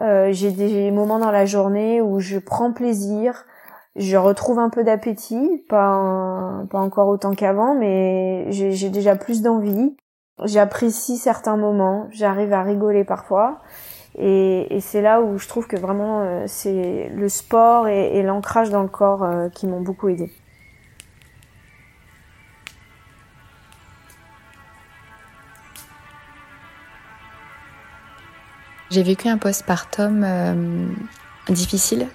Euh, j'ai des moments dans la journée où je prends plaisir, je retrouve un peu d'appétit, pas, pas encore autant qu'avant, mais j'ai déjà plus d'envie. J'apprécie certains moments, j'arrive à rigoler parfois. Et, c'est là où je trouve que vraiment euh, c'est le sport et, et l'ancrage dans le corps euh, qui m'ont beaucoup aidé.
J'ai vécu un postpartum euh, difficile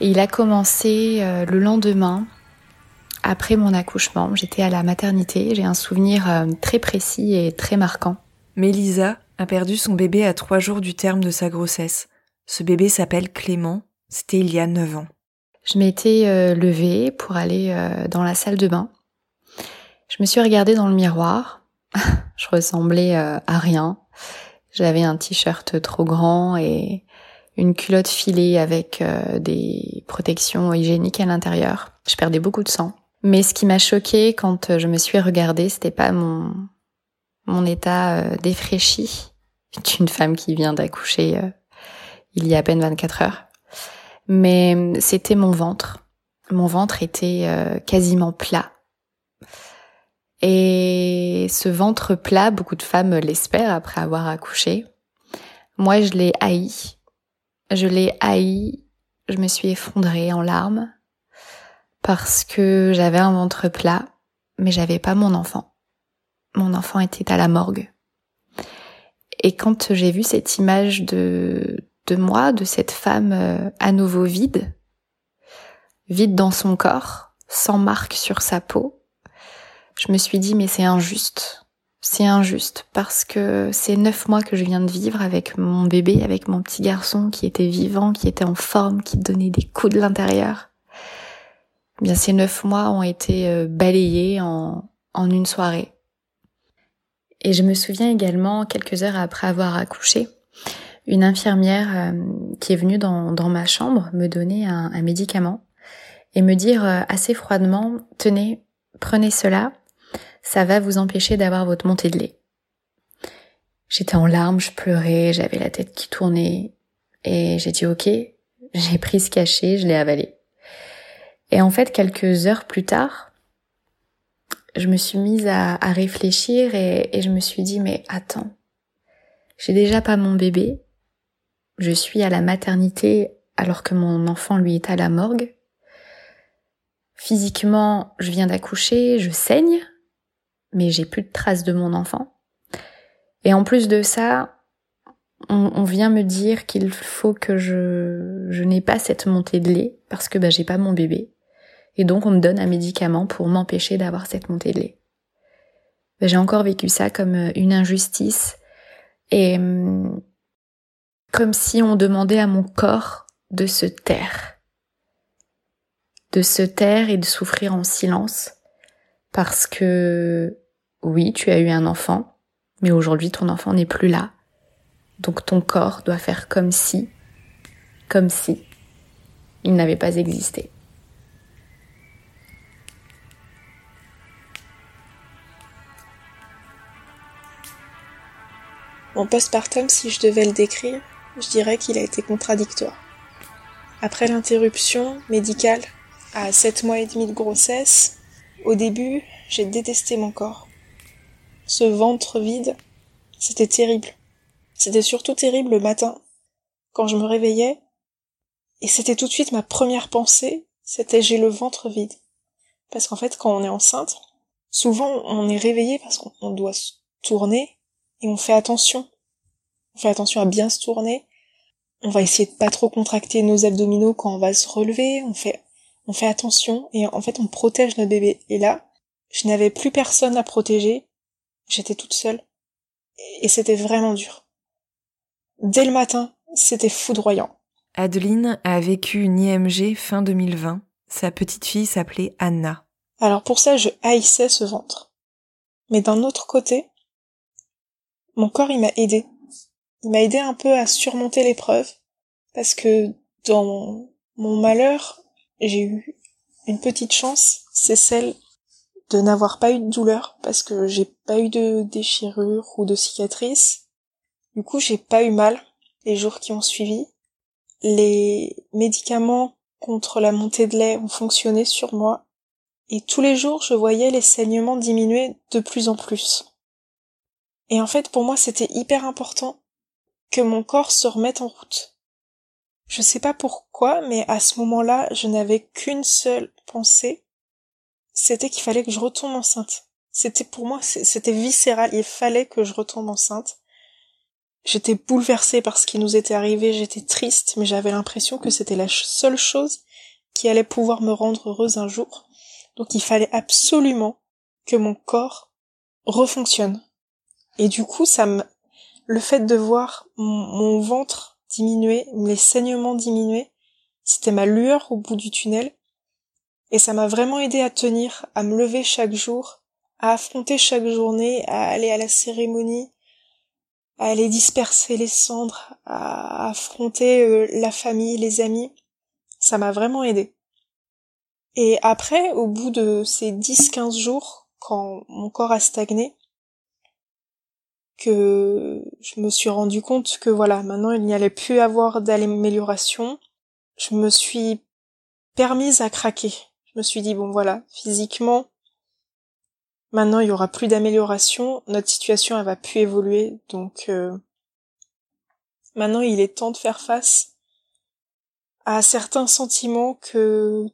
et il a commencé euh, le lendemain, après mon accouchement. J'étais à la maternité, j'ai un souvenir euh, très précis et très marquant.
Mélisa a perdu son bébé à trois jours du terme de sa grossesse. Ce bébé s'appelle Clément, c'était il y a neuf ans.
Je m'étais euh, levée pour aller dans la salle de bain. Je me suis regardée dans le miroir. je ressemblais à rien. J'avais un t-shirt trop grand et une culotte filée avec euh, des protections hygiéniques à l'intérieur. Je perdais beaucoup de sang. Mais ce qui m'a choqué quand euh, je me suis regardée, c'était pas mon mon état euh, défraîchi d'une femme qui vient d'accoucher il y a à peine 24 heures. Mais c'était mon ventre. Mon ventre était quasiment plat. Et ce ventre plat, beaucoup de femmes l'espèrent après avoir accouché. Moi, je l'ai haï je l'ai haï, je me suis effondrée en larmes parce que j'avais un ventre plat, mais j'avais pas mon enfant. Mon enfant était à la morgue. Et quand j'ai vu cette image de, de moi, de cette femme euh, à nouveau vide, vide dans son corps, sans marque sur sa peau, je me suis dit mais c'est injuste c'est injuste parce que c'est neuf mois que je viens de vivre avec mon bébé, avec mon petit garçon qui était vivant, qui était en forme, qui donnait des coups de l'intérieur. Eh bien, ces neuf mois ont été euh, balayés en, une soirée. Et je me souviens également, quelques heures après avoir accouché, une infirmière euh, qui est venue dans, dans, ma chambre me donner un, un médicament et me dire euh, assez froidement, tenez, prenez cela, ça va vous empêcher d'avoir votre montée de lait. J'étais en larmes, je pleurais, j'avais la tête qui tournait et j'ai dit ok, j'ai pris ce cachet, je l'ai avalé. Et en fait, quelques heures plus tard, je me suis mise à, réfléchir et, et je me suis dit mais attends, j'ai déjà pas mon bébé, je suis à la maternité alors que mon enfant lui est à la morgue. Physiquement, je viens d'accoucher, je saigne, mais j'ai plus de traces de mon enfant. Et en plus de ça, on, vient me dire qu'il faut que je, je n'ai pas cette montée de lait parce que bah, j'ai pas mon bébé. Et donc on me donne un médicament pour m'empêcher d'avoir cette montée de lait. Bah, j'ai encore vécu ça comme euh, une injustice. Et hum,
Comme si on demandait à mon corps de se taire. De se taire et de souffrir en silence. Parce que oui, tu as eu un enfant, mais aujourd'hui ton enfant n'est plus là. Donc ton corps doit faire comme si, comme si il n'avait pas existé.
Mon postpartum, si je devais le décrire, je dirais qu'il a été contradictoire. Après l'interruption médicale, à 7 mois et demi de grossesse, au début, j'ai détesté mon corps. Ce ventre vide, c'était terrible. C'était surtout terrible le matin, quand je me réveillais, et c'était tout de suite ma première pensée, c'était j'ai le ventre vide. Parce qu'en fait, quand on est enceinte, souvent on est réveillé parce qu'on doit se tourner et on fait attention. On fait attention à bien se tourner. On va essayer de pas trop contracter nos abdominaux quand on va se relever. On fait, on fait attention et en fait on protège notre bébé. Et là, je n'avais plus personne à protéger. J'étais toute seule. Et c'était vraiment dur. Dès le matin, c'était foudroyant.
Adeline a vécu une IMG fin 2020. Sa petite fille s'appelait Anna.
Alors pour ça, je haïssais ce ventre. Mais d'un autre côté, mon corps, il m'a aidé. Il m'a aidé un peu à surmonter l'épreuve, parce que dans mon malheur, j'ai eu une petite chance, c'est celle de n'avoir pas eu de douleur, parce que j'ai pas eu de déchirure ou de cicatrice. Du coup, j'ai pas eu mal les jours qui ont suivi. Les médicaments contre la montée de lait ont fonctionné sur moi, et tous les jours, je voyais les saignements diminuer de plus en plus. Et en fait, pour moi, c'était hyper important que mon corps se remette en route. Je sais pas pourquoi, mais à ce moment-là, je n'avais qu'une seule pensée. C'était qu'il fallait que je retombe enceinte. C'était pour moi, c'était viscéral. Il fallait que je retombe enceinte. J'étais bouleversée par ce qui nous était arrivé. J'étais triste, mais j'avais l'impression que c'était la seule chose qui allait pouvoir me rendre heureuse un jour. Donc il fallait absolument que mon corps refonctionne. Et du coup, ça me, le fait de voir mon, ventre diminuer, les saignements diminuer, c'était ma lueur au bout du tunnel. Et ça m'a vraiment aidé à tenir, à me lever chaque jour, à affronter chaque journée, à aller à la cérémonie, à aller disperser les cendres, à affronter euh, la famille, les amis. Ça m'a vraiment aidé. Et après, au bout de ces 10-15 jours, quand mon corps a stagné, que je me suis rendu compte que voilà, maintenant il n'y allait plus avoir d'amélioration. Je me suis permise à craquer. Je me suis dit bon voilà, physiquement, maintenant il y aura plus d'amélioration, notre situation elle va plus évoluer, donc euh, maintenant il est temps de faire face à certains sentiments que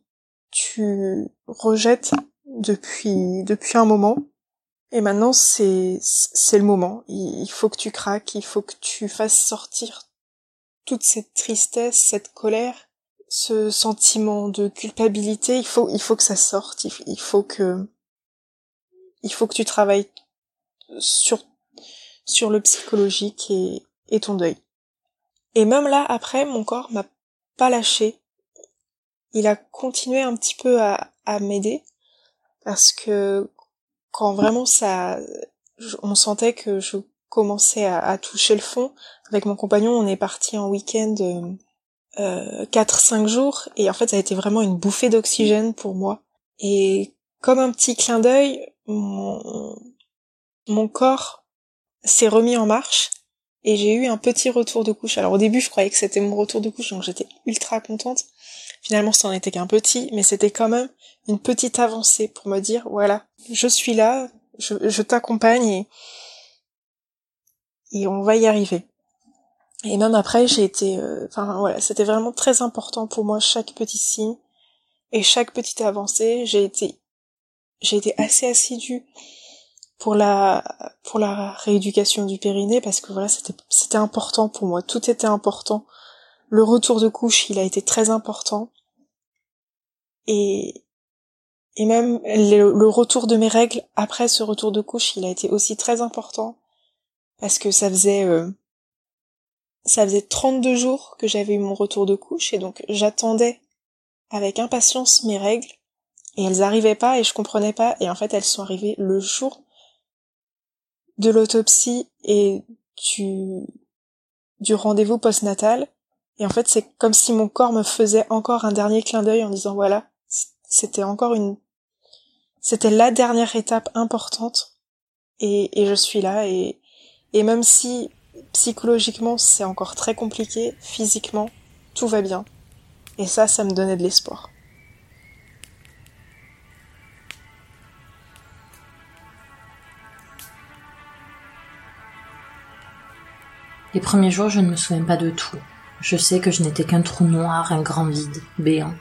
tu rejettes depuis depuis un moment et maintenant, c'est, c'est le moment. Il faut que tu craques, il faut que tu fasses sortir toute cette tristesse, cette colère, ce sentiment de culpabilité. Il faut, il faut que ça sorte. Il faut que, il faut que tu travailles sur, sur le psychologique et, et ton deuil. Et même là, après, mon corps m'a pas lâché. Il a continué un petit peu à, à m'aider parce que quand vraiment ça, on sentait que je commençais à, toucher le fond. Avec mon compagnon, on est parti en week-end euh, 4-5 euh, jours et en fait ça a été vraiment une bouffée d'oxygène pour moi. Et comme un petit clin d'œil, mon, mon corps s'est remis en marche et j'ai eu un petit retour de couche. Alors au début je croyais que c'était mon retour de couche donc j'étais ultra contente. Finalement, ça n'en était qu'un petit, mais c'était quand même une petite avancée pour me dire, voilà, je suis là, je, t'accompagne et, et on va y arriver. Et même après, j'ai été, euh, enfin voilà, c'était vraiment très important pour moi chaque petit signe et chaque petite avancée. J'ai été, j'ai été assez assidue pour la pour la rééducation du périnée parce que voilà, c'était c'était important pour moi. Tout était important. Le retour de couche, il a été très important et et même le, retour de mes règles après ce retour de couche, il a été aussi très important parce que ça faisait euh, ça faisait 32 jours que j'avais eu mon retour de couche et donc j'attendais avec impatience mes règles et elles arrivaient pas et je comprenais pas et en fait elles sont arrivées le jour de l'autopsie et du du rendez-vous postnatal. Et en fait c'est comme si mon corps me faisait encore un dernier clin d'œil en disant voilà c'était encore une c'était la dernière étape importante et, je suis là et, et même si psychologiquement c'est encore très compliqué, physiquement tout va bien. Et ça, ça me donnait de l'espoir.
Les premiers jours, je ne me souviens pas de tout. Je sais que je n'étais qu'un trou noir, un grand vide, béant.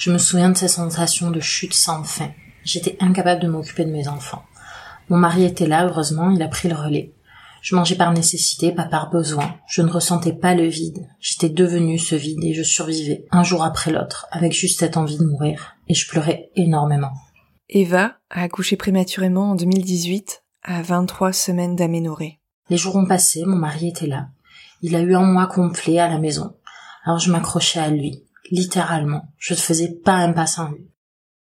Je me souviens de ces sensations de chute sans fin. J'étais incapable de m'occuper de mes enfants. Mon mari était là, heureusement, il a pris le relais. Je mangeais par nécessité, pas par besoin. Je ne ressentais pas le vide. J'étais devenue ce vide et je survivais, un jour après l'autre, avec juste cette envie de mourir. Et je pleurais énormément.
Eva a accouché prématurément en 2018, à 23 semaines d'aménorrhée.
Les jours ont passé, mon mari était là. Il a eu un mois complet à la maison. Alors je m'accrochais à lui, littéralement. Je ne faisais pas un pas sans lui.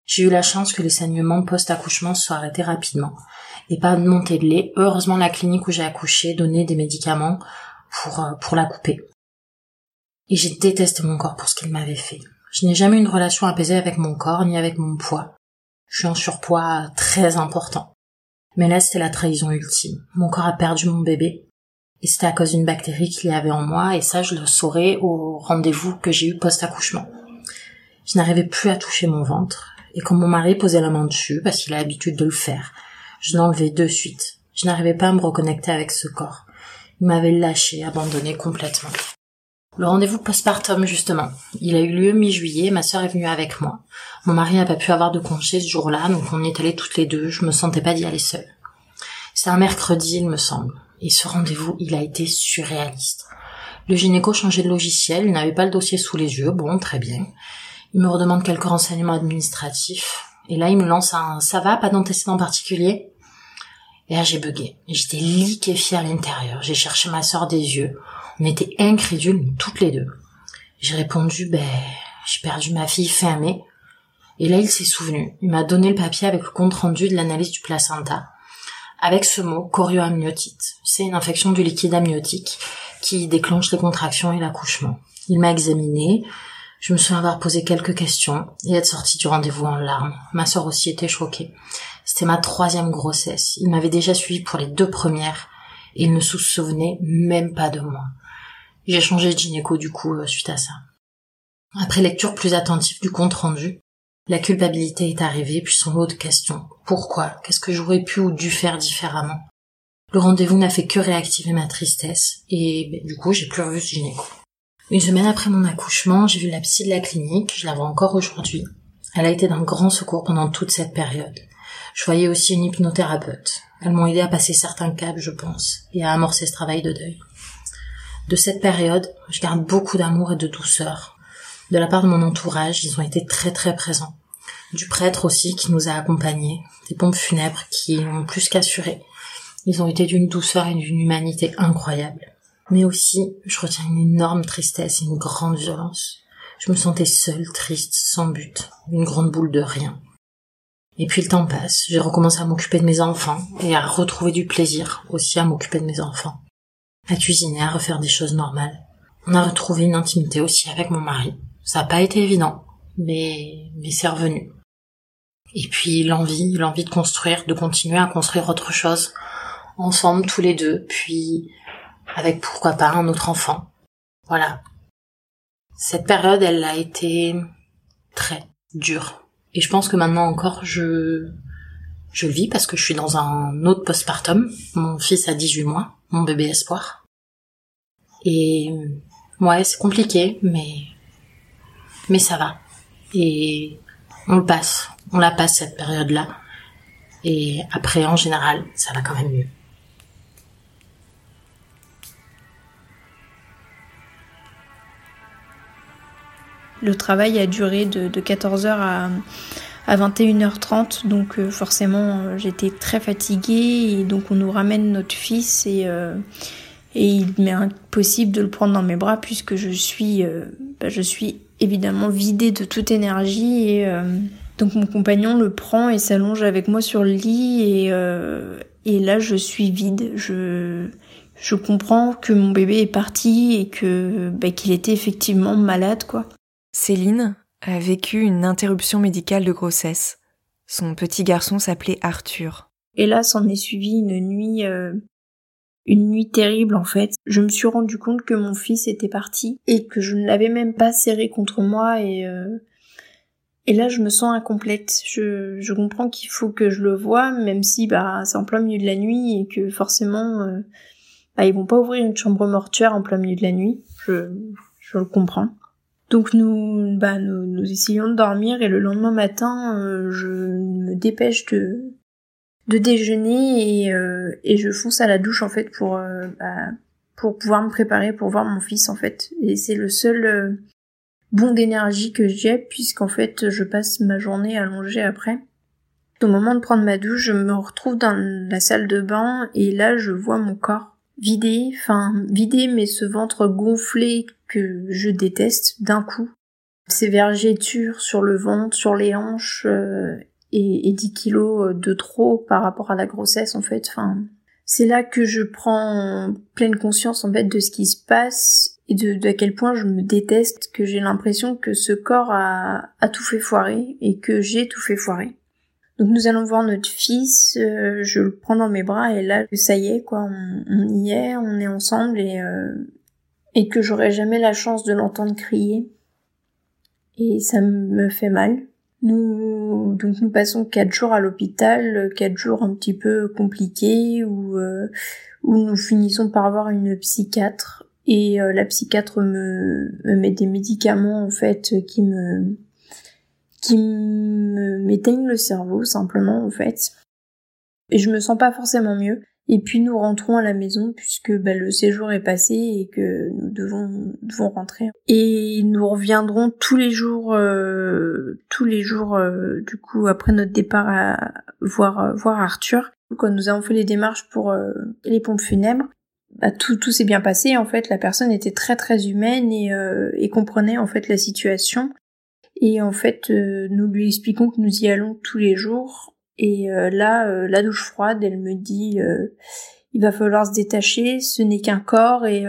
J'ai eu la chance que les saignements post-accouchement soient arrêtés rapidement et pas de montée de lait. Heureusement, la clinique où j'ai accouché donnait des médicaments pour, euh, pour la couper. Et j'ai détesté mon corps pour ce qu'il m'avait fait. Je n'ai jamais eu une relation apaisée avec mon corps ni avec mon poids. Je suis en surpoids très important. Mais là, c'était la trahison ultime. Mon corps a perdu mon bébé. Et c'était à cause d'une bactérie qu'il y avait en moi, et ça, je le saurais au rendez-vous que j'ai eu post-accouchement. Je n'arrivais plus à toucher mon ventre, et quand mon mari posait la main dessus, parce qu'il a l'habitude de le faire, je l'enlevais de suite. Je n'arrivais pas à me reconnecter avec ce corps. Il m'avait lâché, abandonné complètement. Le rendez-vous postpartum, justement. Il a eu lieu mi-juillet, ma sœur est venue avec moi. Mon mari n'a pas pu avoir de congé ce jour-là, donc on y est allés toutes les deux, je me sentais pas d'y aller seule. C'est un mercredi, il me semble. Et ce rendez-vous, il a été surréaliste. Le gynéco changeait de logiciel, il n'avait pas le dossier sous les yeux, bon, très bien. Il me redemande quelques renseignements administratifs. Et là, il me lance un ça va, pas d'antécédent particulier? Et là, j'ai bugué. J'étais liquéfiée à l'intérieur. J'ai cherché ma sœur des yeux. On était incrédules, toutes les deux. J'ai répondu, ben, j'ai perdu ma fille fin mai. Et là, il s'est souvenu. Il m'a donné le papier avec le compte rendu de l'analyse du placenta. Avec ce mot, chorioamniotite. C'est une infection du liquide amniotique qui déclenche les contractions et l'accouchement. Il m'a examiné, je me souviens avoir posé quelques questions et être sortie du rendez-vous en larmes. Ma sœur aussi était choquée. C'était ma troisième grossesse. Il m'avait déjà suivi pour les deux premières et il ne se souvenait même pas de moi. J'ai changé de gynéco du coup euh, suite à ça. Après lecture plus attentive du compte rendu, la culpabilité est arrivée puis son lot de questions. Pourquoi? Qu'est-ce que j'aurais pu ou dû faire différemment? Le rendez-vous n'a fait que réactiver ma tristesse et ben, du coup j'ai plus revu ce gynéco. Une semaine après mon accouchement, j'ai vu la psy de la clinique, je la vois encore aujourd'hui. Elle a été d'un grand secours pendant toute cette période. Je voyais aussi une hypnothérapeute. Elles m'ont aidé à passer certains câbles, je pense, et à amorcer ce travail de deuil. De cette période, je garde beaucoup d'amour et de douceur. De la part de mon entourage, ils ont été très très présents. Du prêtre aussi qui nous a accompagnés, des pompes funèbres qui ont plus qu'assuré. Ils ont été d'une douceur et d'une humanité incroyables. Mais aussi, je retiens une énorme tristesse et une grande violence. Je me sentais seule, triste, sans but, une grande boule de rien. Et puis le temps passe, j'ai recommencé à m'occuper de mes enfants et à retrouver du plaisir aussi à m'occuper de mes enfants. À cuisiner, à refaire des choses normales. On a retrouvé une intimité aussi avec mon mari. Ça n'a pas été évident, mais, mais c'est revenu. Et puis l'envie, l'envie de construire, de continuer à construire autre chose, ensemble tous les deux, puis avec pourquoi pas un autre enfant. Voilà. Cette période, elle a été très dure. Et je pense que maintenant encore, je, je vis parce que je suis dans un autre postpartum. Mon fils a 18 mois, mon bébé espoir. Et, ouais, c'est compliqué, mais, mais ça va. Et on le passe. On la passe cette période-là. Et après, en général, ça va quand même mieux.
Le travail a duré de, 14h à, 21h30, donc euh, forcément euh, j'étais très fatiguée et donc on nous ramène notre fils et, euh, et il m'est impossible de le prendre dans mes bras puisque je suis, bah, je suis évidemment vidée de toute énergie et donc mon compagnon le prend et s'allonge avec moi sur le lit et, et là je suis vide. Je je comprends que mon bébé est parti et que bah, qu'il était effectivement malade quoi.
Céline a vécu une interruption médicale de grossesse. Son petit garçon s'appelait Arthur.
Et là s'en est suivi une nuit euh, une nuit terrible en fait. Je me suis rendu compte que mon fils était parti et que je ne l'avais même pas serré contre moi et euh, et là je me sens incomplète. Je, je comprends qu'il faut que je le voie même si bah c'est en plein milieu de la nuit et que forcément euh, bah, ils vont pas ouvrir une chambre mortuaire en plein milieu de la nuit. Je, je le comprends. Donc nous, bah, nous, nous essayons de dormir et le lendemain matin, euh, je me dépêche de, de déjeuner et, euh, et je fonce à la douche en fait pour, euh, bah, pour pouvoir me préparer pour voir mon fils en fait. Et c'est le seul bon d'énergie que j'ai puisqu'en fait je passe ma journée allongée après. Au moment de prendre ma douche, je me retrouve dans la salle de bain et là je vois mon corps vidé, enfin vidé mais ce ventre gonflé que je déteste d'un coup. Ces vergetures sur le ventre, sur les hanches euh, et, et 10 kilos de trop par rapport à la grossesse en fait. Enfin, c'est là que je prends pleine conscience en fait de ce qui se passe et de, de à quel point je me déteste, que j'ai l'impression que ce corps a, a tout fait foirer et que j'ai tout fait foirer. Donc nous allons voir notre fils, euh, je le prends dans mes bras et là ça y est quoi, on, y est, on est ensemble et euh, et que j'aurai jamais la chance de l'entendre crier et ça me fait mal. Nous donc nous passons quatre jours à l'hôpital, quatre jours un petit peu compliqués où euh, où nous finissons par voir une psychiatre et la psychiatre me, me met des médicaments en fait qui me qui m'éteignent le cerveau simplement en fait. Et je me sens pas forcément mieux. Et puis nous rentrons à la maison puisque bah, le séjour est passé et que nous devons, devons rentrer. Et nous reviendrons tous les jours, euh, tous les jours euh, du coup après notre départ à voir voir Arthur. Quand nous avons fait les démarches pour euh, les pompes funèbres, bah, tout, tout s'est bien passé. En fait, la personne était très très humaine et, et comprenait en fait la situation. Et en fait, euh, nous lui expliquons que nous y allons tous les jours. Et euh, là, euh, la douche froide, elle me dit, il va falloir se détacher, ce n'est qu'un corps et,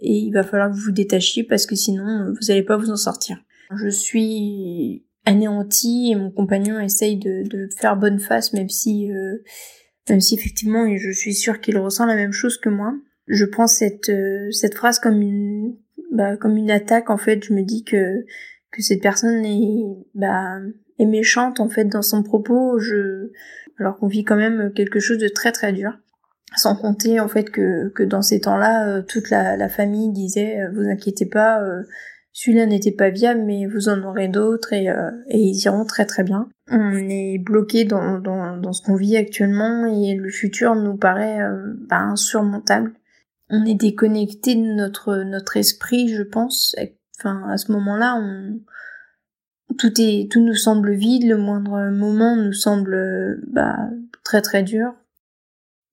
et il va falloir que vous vous détachiez parce que sinon, vous n'allez pas vous en sortir. Je suis anéantie et mon compagnon essaye de, de faire bonne face, même si, même si effectivement, je suis sûre qu'il ressent la même chose que moi. Je prends cette, cette phrase comme une, bah, comme une attaque. En fait, je me dis que que cette personne est, bah, est méchante en fait dans son propos, je, alors qu'on vit quand même quelque chose de très très dur. Sans compter en fait que, que dans ces temps-là, euh, toute la, famille disait euh, vous inquiétez pas, euh, celui-là n'était pas viable, mais vous en aurez d'autres et, et ils iront très très bien. On est bloqué dans, dans, dans ce qu'on vit actuellement et le futur nous paraît bah, insurmontable. On est déconnecté de notre notre esprit, je pense, Enfin, à ce moment-là, on tout est tout nous semble vide, le moindre moment nous semble bah très très dur.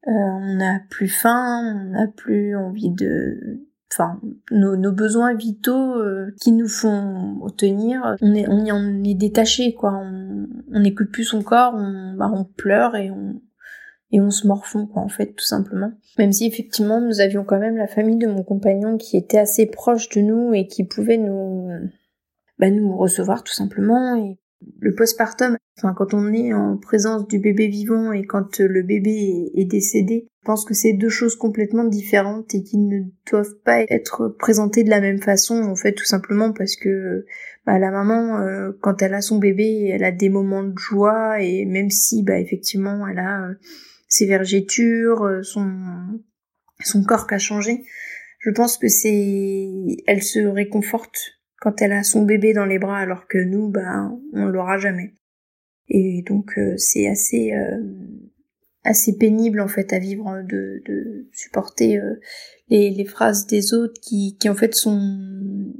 Euh, on n'a plus faim, on n'a plus envie de enfin nos, nos besoins vitaux euh, qui nous font tenir, on est on y en est détaché quoi, on n'écoute plus son corps, on bah, on pleure et on et on se morfond quoi en fait tout simplement. Même si effectivement nous avions quand même la famille de mon compagnon qui était assez proche de nous et qui pouvait nous bah, nous recevoir tout simplement et le postpartum, enfin quand on est en présence du bébé vivant et quand le bébé est, décédé, je pense que c'est deux choses complètement différentes et qui ne doivent pas être présentées de la même façon en fait tout simplement parce que bah, la maman euh, quand elle a son bébé elle a des moments de joie et même si bah effectivement elle a ses vergetures, euh, son, son corps qui a changé. Je pense que c'est, elle se réconforte quand elle a son bébé dans les bras alors que nous, ben, on l'aura jamais. Et donc euh, c'est assez euh, assez pénible en fait à vivre de, de supporter les, phrases des autres qui, qui en fait sont,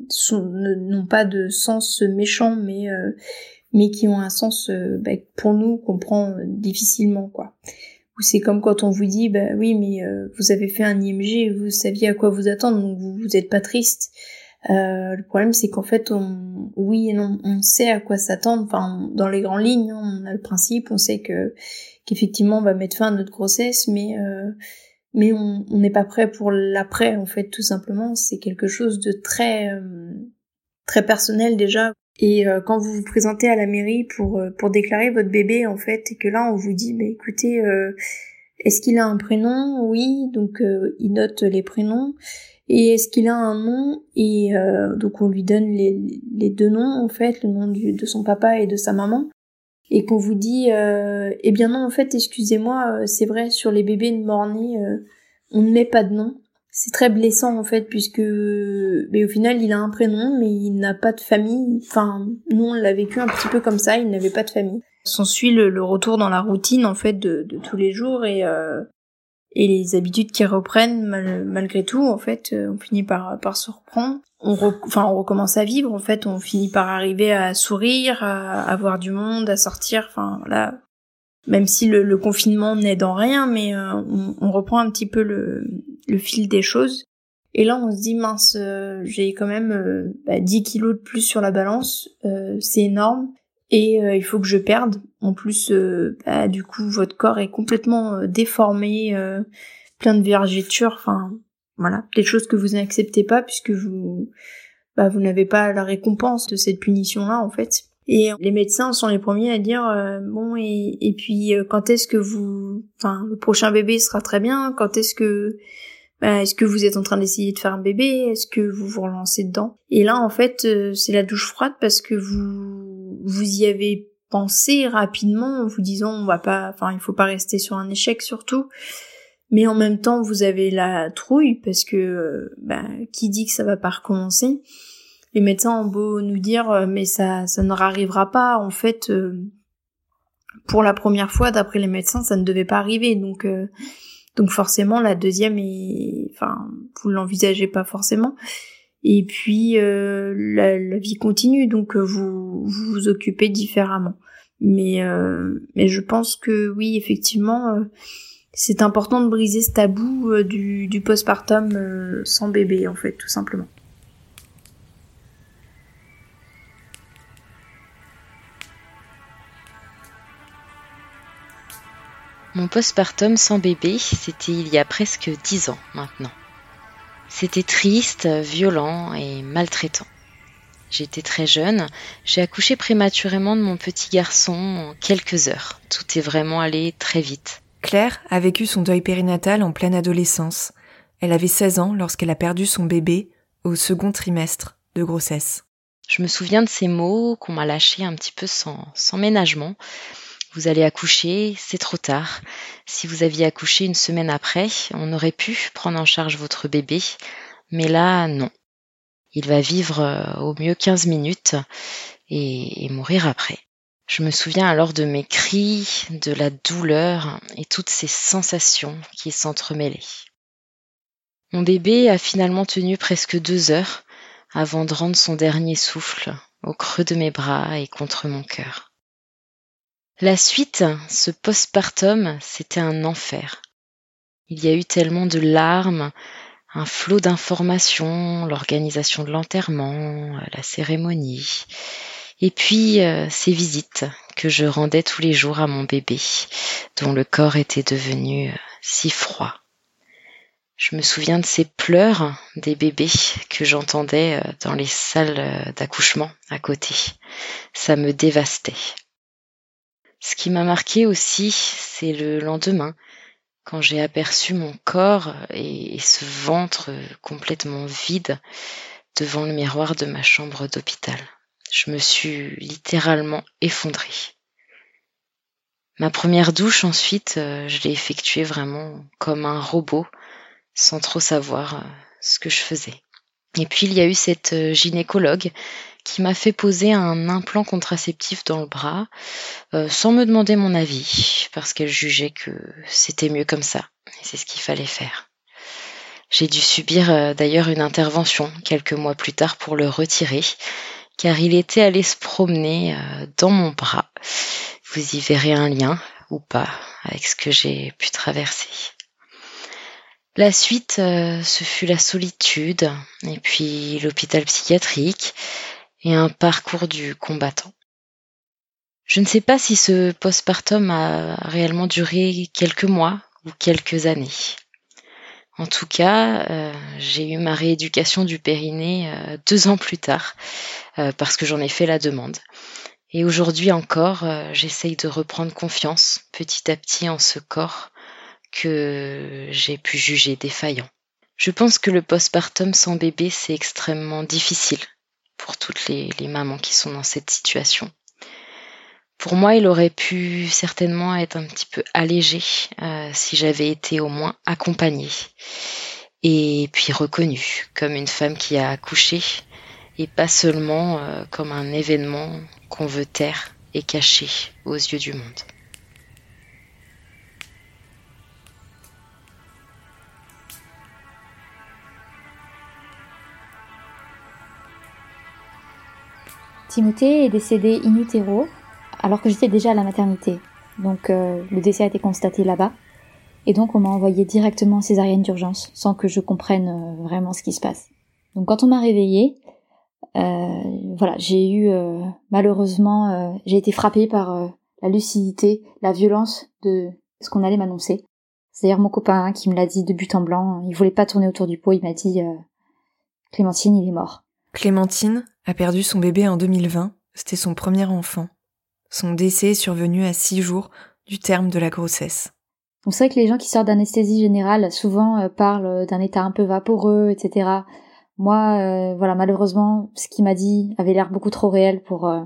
sont n'ont pas de sens méchant mais mais qui ont un sens ben, pour nous qu'on prend difficilement quoi. Ou c'est comme quand on vous dit, bah oui, mais euh, vous avez fait un IMG, vous saviez à quoi vous attendre, donc vous vous êtes pas triste. Euh, le problème, c'est qu'en fait, on, oui et non, on sait à quoi s'attendre. Enfin, dans les grandes lignes, hein, on a le principe, on sait que qu'effectivement, on va mettre fin à notre grossesse, mais euh, mais on n'est pas prêt pour l'après, en fait, tout simplement. C'est quelque chose de très euh, très personnel déjà. Et euh, quand vous vous présentez à la mairie pour pour déclarer votre bébé, en fait, et que là, on vous dit, bah écoutez, est-ce qu'il a un prénom? Oui, donc il note les prénoms et est-ce qu'il a un nom et euh, donc on lui donne les, deux noms en fait le nom de son papa et de sa maman. Et qu'on vous dit euh, eh bien non en fait excusez-moi euh, c'est vrai sur les bébés de mort-nés euh, on ne met pas de nom. C'est très blessant en fait puisque mais au final il a un prénom mais il n'a pas de famille. Enfin nous on l'a vécu un petit peu comme ça il n'avait pas de famille. S'ensuit le, le retour dans la routine en fait de, de tous les jours et euh, et les habitudes qui reprennent malgré tout en fait euh, on finit par se reprendre. On enfin on recommence à vivre en fait on finit par arriver à sourire à, à voir du monde à sortir enfin là même si le, le confinement n'aide en rien mais euh, on, reprend un petit peu le, le fil des choses. Et là on se dit mince euh, j'ai quand même bah, 10 kilos de plus sur la balance c'est énorme et euh, il faut que je perde. En plus, euh, bah, du coup, votre corps est complètement euh, déformé, plein de vergetures, enfin voilà, des choses que vous n'acceptez pas puisque vous bah, vous n'avez pas la récompense de cette punition-là en fait. Et les médecins sont les premiers à dire bon et, et puis quand est-ce que vous, enfin le prochain bébé sera très bien, quand est-ce que bah, est-ce que vous êtes en train d'essayer de faire un bébé? Est-ce que vous vous relancez dedans? Et là, en fait, c'est la douche froide parce que vous vous y avez pensé rapidement en vous disant on va pas, enfin il faut pas rester sur un échec surtout. Mais en même temps, vous avez la trouille parce que ben, qui dit que ça va pas recommencer? Les médecins ont beau nous dire euh, mais ça ça ne arrivera pas. En fait, euh, pour la première fois, d'après les médecins, ça ne devait pas arriver. Donc donc forcément la deuxième est, enfin vous l'envisagez pas forcément. Et puis euh, la, vie continue, donc euh, vous, vous occupez différemment. Mais euh, mais je pense que oui, effectivement, c'est important de briser ce tabou du, du postpartum sans bébé, en fait, tout simplement.
Mon postpartum sans bébé, c'était il y a presque dix ans maintenant. C'était triste, violent et maltraitant. J'étais très jeune, j'ai accouché prématurément de mon petit garçon en quelques heures. Tout est vraiment allé très vite.
Claire a vécu son deuil périnatal en pleine adolescence. Elle avait 16 ans lorsqu'elle a perdu son bébé au second trimestre de grossesse.
Je me souviens de ces mots qu'on m'a lâchés un petit peu sans, sans ménagement. Vous allez accoucher, c'est trop tard. Si vous aviez accouché une semaine après, on aurait pu prendre en charge votre bébé, mais là, non. Il va vivre euh, au mieux 15 minutes et, mourir après. Je me souviens alors de mes cris, de la douleur et toutes ces sensations qui s'entremêlaient. Mon bébé a finalement tenu presque deux heures avant de rendre son dernier souffle au creux de mes bras et contre mon cœur. La suite, ce postpartum, c'était un enfer. Il y a eu tellement de larmes, un flot d'informations, l'organisation de l'enterrement, la cérémonie, et puis euh, ces visites que je rendais tous les jours à mon bébé, dont le corps était devenu euh, si froid. Je me souviens de ces pleurs des bébés que j'entendais euh, dans les salles d'accouchement à côté. Ça me dévastait. Ce qui m'a marqué aussi, c'est le lendemain, quand j'ai aperçu mon corps et, ce ventre complètement vide devant le miroir de ma chambre d'hôpital. Je me suis littéralement effondrée. Ma première douche ensuite, euh, je l'ai effectuée vraiment comme un robot, sans trop savoir euh, ce que je faisais. Et puis il y a eu cette euh, gynécologue qui m'a fait poser un implant contraceptif dans le bras euh, sans me demander mon avis parce qu'elle jugeait que c'était mieux comme ça et c'est ce qu'il fallait faire. J'ai dû subir euh, d'ailleurs une intervention quelques mois plus tard pour le retirer car il était allé se promener euh, dans mon bras. Vous y verrez un lien ou pas avec ce que j'ai pu traverser. La suite, ce fut la solitude, et puis l'hôpital psychiatrique, et un parcours du combattant. Je ne sais pas si ce postpartum a réellement duré quelques mois ou quelques années. En tout cas, euh, j'ai eu ma rééducation du périnée euh, deux ans plus tard, parce que j'en ai fait la demande. Et aujourd'hui encore, j'essaye de reprendre confiance petit à petit en ce corps que j'ai pu juger défaillant. Je pense que le postpartum sans bébé, c'est extrêmement difficile pour toutes les, mamans qui sont dans cette situation. Pour moi, il aurait pu certainement être un petit peu allégé euh, si j'avais été au moins accompagnée et puis reconnue comme une femme qui a accouché et pas seulement euh, comme un événement qu'on veut taire et cacher aux yeux du monde.
Timothée est décédé in utero alors que j'étais déjà à la maternité. Donc euh, le décès a été constaté là-bas. Et donc on m'a envoyé directement en césarienne d'urgence sans que je comprenne euh, vraiment ce qui se passe. Donc quand on m'a réveillée, euh, voilà, j'ai eu malheureusement, j'ai été frappée par la lucidité, la violence de ce qu'on allait m'annoncer. C'est d'ailleurs mon copain qui me l'a dit de but en blanc. Il voulait pas tourner autour du pot. Il m'a dit Clémentine, il est mort.
Clémentine a perdu son bébé en 2020, c'était son premier enfant. Son décès est survenu à six jours du terme de la grossesse.
On sait que les gens qui sortent d'anesthésie générale souvent euh, parlent d'un état un peu vaporeux, etc. Moi, euh, voilà, malheureusement, ce qu'il m'a dit avait l'air beaucoup trop réel pour euh,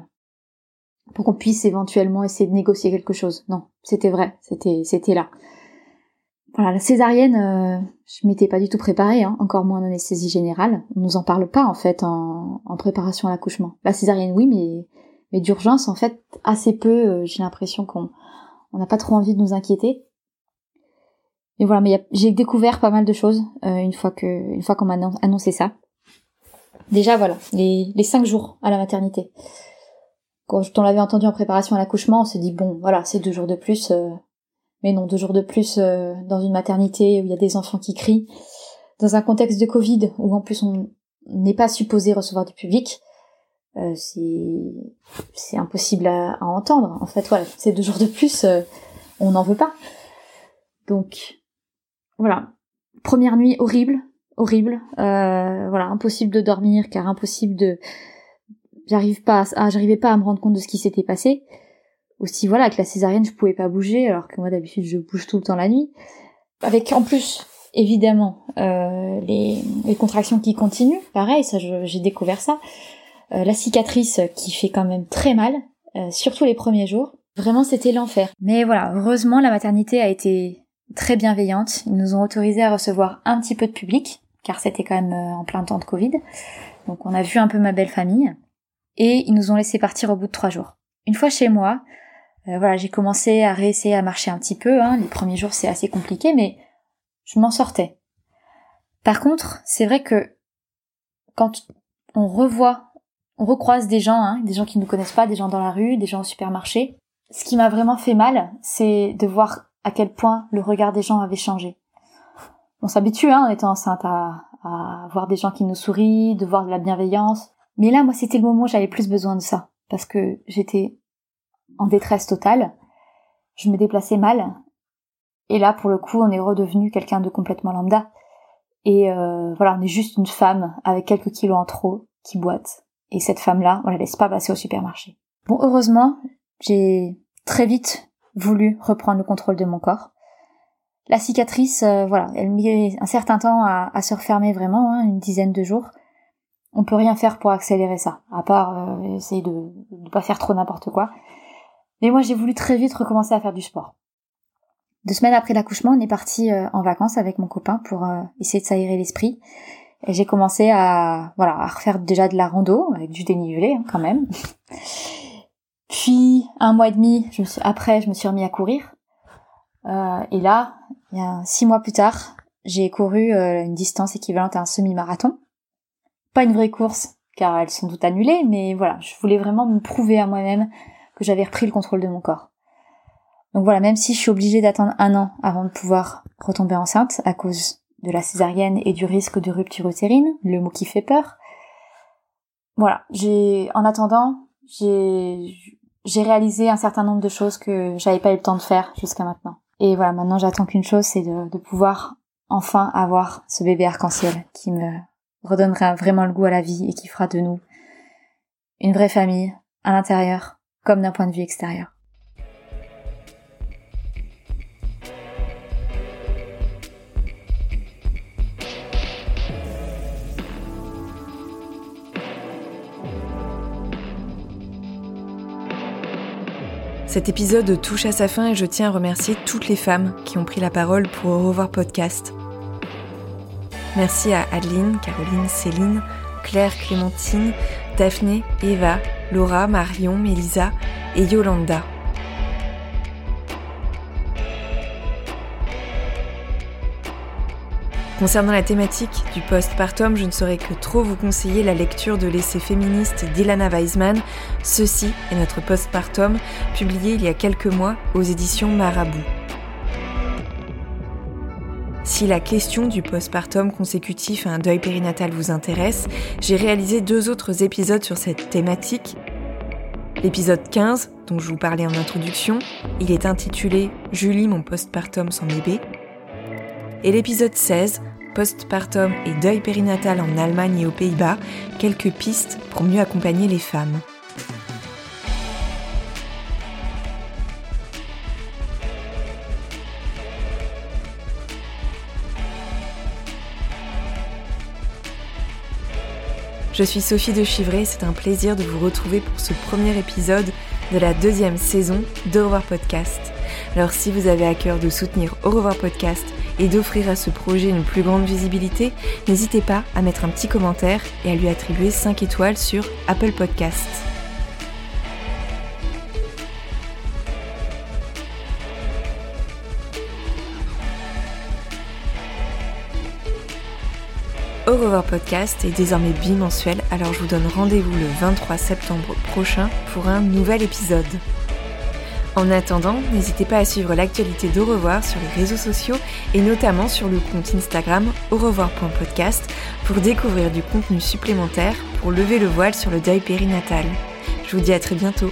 pour qu'on puisse éventuellement essayer de négocier quelque chose. Non, c'était vrai, c'était c'était là. Voilà, la césarienne, euh, je m'étais pas du tout préparée, hein, encore moins en anesthésie générale. On nous en parle pas en fait en, préparation à l'accouchement. La césarienne, oui, mais mais d'urgence en fait assez peu. Euh, j'ai l'impression qu'on on n'a pas trop envie de nous inquiéter. Mais voilà, mais j'ai découvert pas mal de choses euh, une fois que une fois qu'on m'a annoncé ça. Déjà voilà, les les cinq jours à la maternité. Quand on l'avait entendu en préparation à l'accouchement, on s'est dit bon voilà, c'est deux jours de plus. Mais non, deux jours de plus euh, dans une maternité où il y a des enfants qui crient, dans un contexte de Covid où en plus on n'est pas supposé recevoir du public, euh, c'est impossible à, entendre. En fait, voilà, ces deux jours de plus, euh, on n'en veut pas. Donc voilà, première nuit horrible, horrible. voilà, impossible de dormir car impossible de, j'arrive pas, à... j'arrivais pas à me rendre compte de ce qui s'était passé aussi voilà avec la césarienne je pouvais pas bouger alors que moi d'habitude je bouge tout le temps la nuit. Avec en plus évidemment euh, les, les, contractions qui continuent. Pareil ça j'ai découvert ça. Euh, la cicatrice qui fait quand même très mal euh, surtout les premiers jours. Vraiment c'était l'enfer. Mais voilà heureusement la maternité a été très bienveillante. Ils nous ont autorisé à recevoir un petit peu de public car c'était quand même en plein temps de Covid. Donc on a vu un peu ma belle famille. Et ils nous ont laissé partir au bout de trois jours. Une fois chez moi, euh, voilà, j'ai commencé à réessayer à marcher un petit peu. Hein. Les premiers jours, c'est assez compliqué, mais je m'en sortais. Par contre, c'est vrai que quand on revoit, on recroise des gens, hein, des gens qui ne nous connaissent pas, des gens dans la rue, des gens au supermarché, ce qui m'a vraiment fait mal, c'est de voir à quel point le regard des gens avait changé. On s'habitue, hein, en étant enceinte, à, à voir des gens qui nous sourient, de voir de la bienveillance. Mais là, moi, c'était le moment où j'avais plus besoin de ça. Parce que j'étais en détresse totale. Je me déplaçais mal. Et là, pour le coup, on est redevenu quelqu'un de complètement lambda. Et euh, voilà, on est juste une femme avec quelques kilos en trop qui boite. Et cette femme-là, on la laisse pas passer au supermarché. Bon, heureusement, j'ai très vite voulu reprendre le contrôle de mon corps. La cicatrice, euh, voilà, elle met un certain temps à, se refermer vraiment, hein, une dizaine de jours. On peut rien faire pour accélérer ça, à part euh, essayer de ne pas faire trop n'importe quoi. Mais moi, j'ai voulu très vite recommencer à faire du sport. Deux semaines après l'accouchement, on est parti euh, en vacances avec mon copain pour euh, essayer de s'aérer l'esprit. Et j'ai commencé à voilà à refaire déjà de la rando avec du dénivelé hein, quand même. Puis un mois et demi après, je me suis remis à courir. Euh, et là, il y a six mois plus tard, j'ai couru une distance équivalente à un semi-marathon. Pas une vraie course, car elles sont toutes annulées, mais voilà, je voulais vraiment me prouver à moi-même que j'avais repris le contrôle de mon corps. Donc voilà, même si je suis obligée d'attendre un an avant de pouvoir retomber enceinte à cause de la césarienne et du risque de rupture utérine, le mot qui fait peur. Voilà, j'ai, en attendant, j'ai, j'ai réalisé un certain nombre de choses que j'avais pas eu le temps de faire jusqu'à maintenant. Et voilà, maintenant j'attends qu'une chose, c'est de, de pouvoir enfin avoir ce bébé arc-en-ciel qui me redonnera vraiment le goût à la vie et qui fera de nous une vraie famille à l'intérieur d'un point de vue extérieur.
Cet épisode touche à sa fin et je tiens à remercier toutes les femmes qui ont pris la parole pour Au revoir podcast. Merci à Adeline, Caroline, Céline, Claire, Clémentine, Daphné, Eva, Laura, Marion, Mélisa et Yolanda. Concernant la thématique du postpartum, je ne saurais que trop vous conseiller la lecture de l'essai féministe d'Ilana Weisman, Ceci est notre postpartum, publié il y a quelques mois aux éditions Marabout. Si la question du postpartum consécutif à un deuil périnatal vous intéresse, j'ai réalisé deux autres épisodes sur cette thématique. L'épisode 15, dont je vous parlais en introduction, il est intitulé Julie, mon postpartum sans bébé. Et l'épisode 16, postpartum et deuil périnatal en Allemagne et aux Pays-Bas, quelques pistes pour mieux accompagner les femmes. Je suis Sophie de Chivray, c'est un plaisir de vous retrouver pour ce premier épisode de la deuxième saison d'Au revoir podcast. Alors si vous avez à cœur de soutenir Au revoir podcast et d'offrir à ce projet une plus grande visibilité, n'hésitez pas à mettre un petit commentaire et à lui attribuer 5 étoiles sur Apple Podcasts. Podcast est désormais bimensuel, alors je vous donne rendez-vous le 23 septembre prochain pour un nouvel épisode. En attendant, n'hésitez pas à suivre l'actualité d'Au revoir sur les réseaux sociaux et notamment sur le compte Instagram au revoir.podcast pour découvrir du contenu supplémentaire pour lever le voile sur le deuil périnatal. Je vous dis à très bientôt.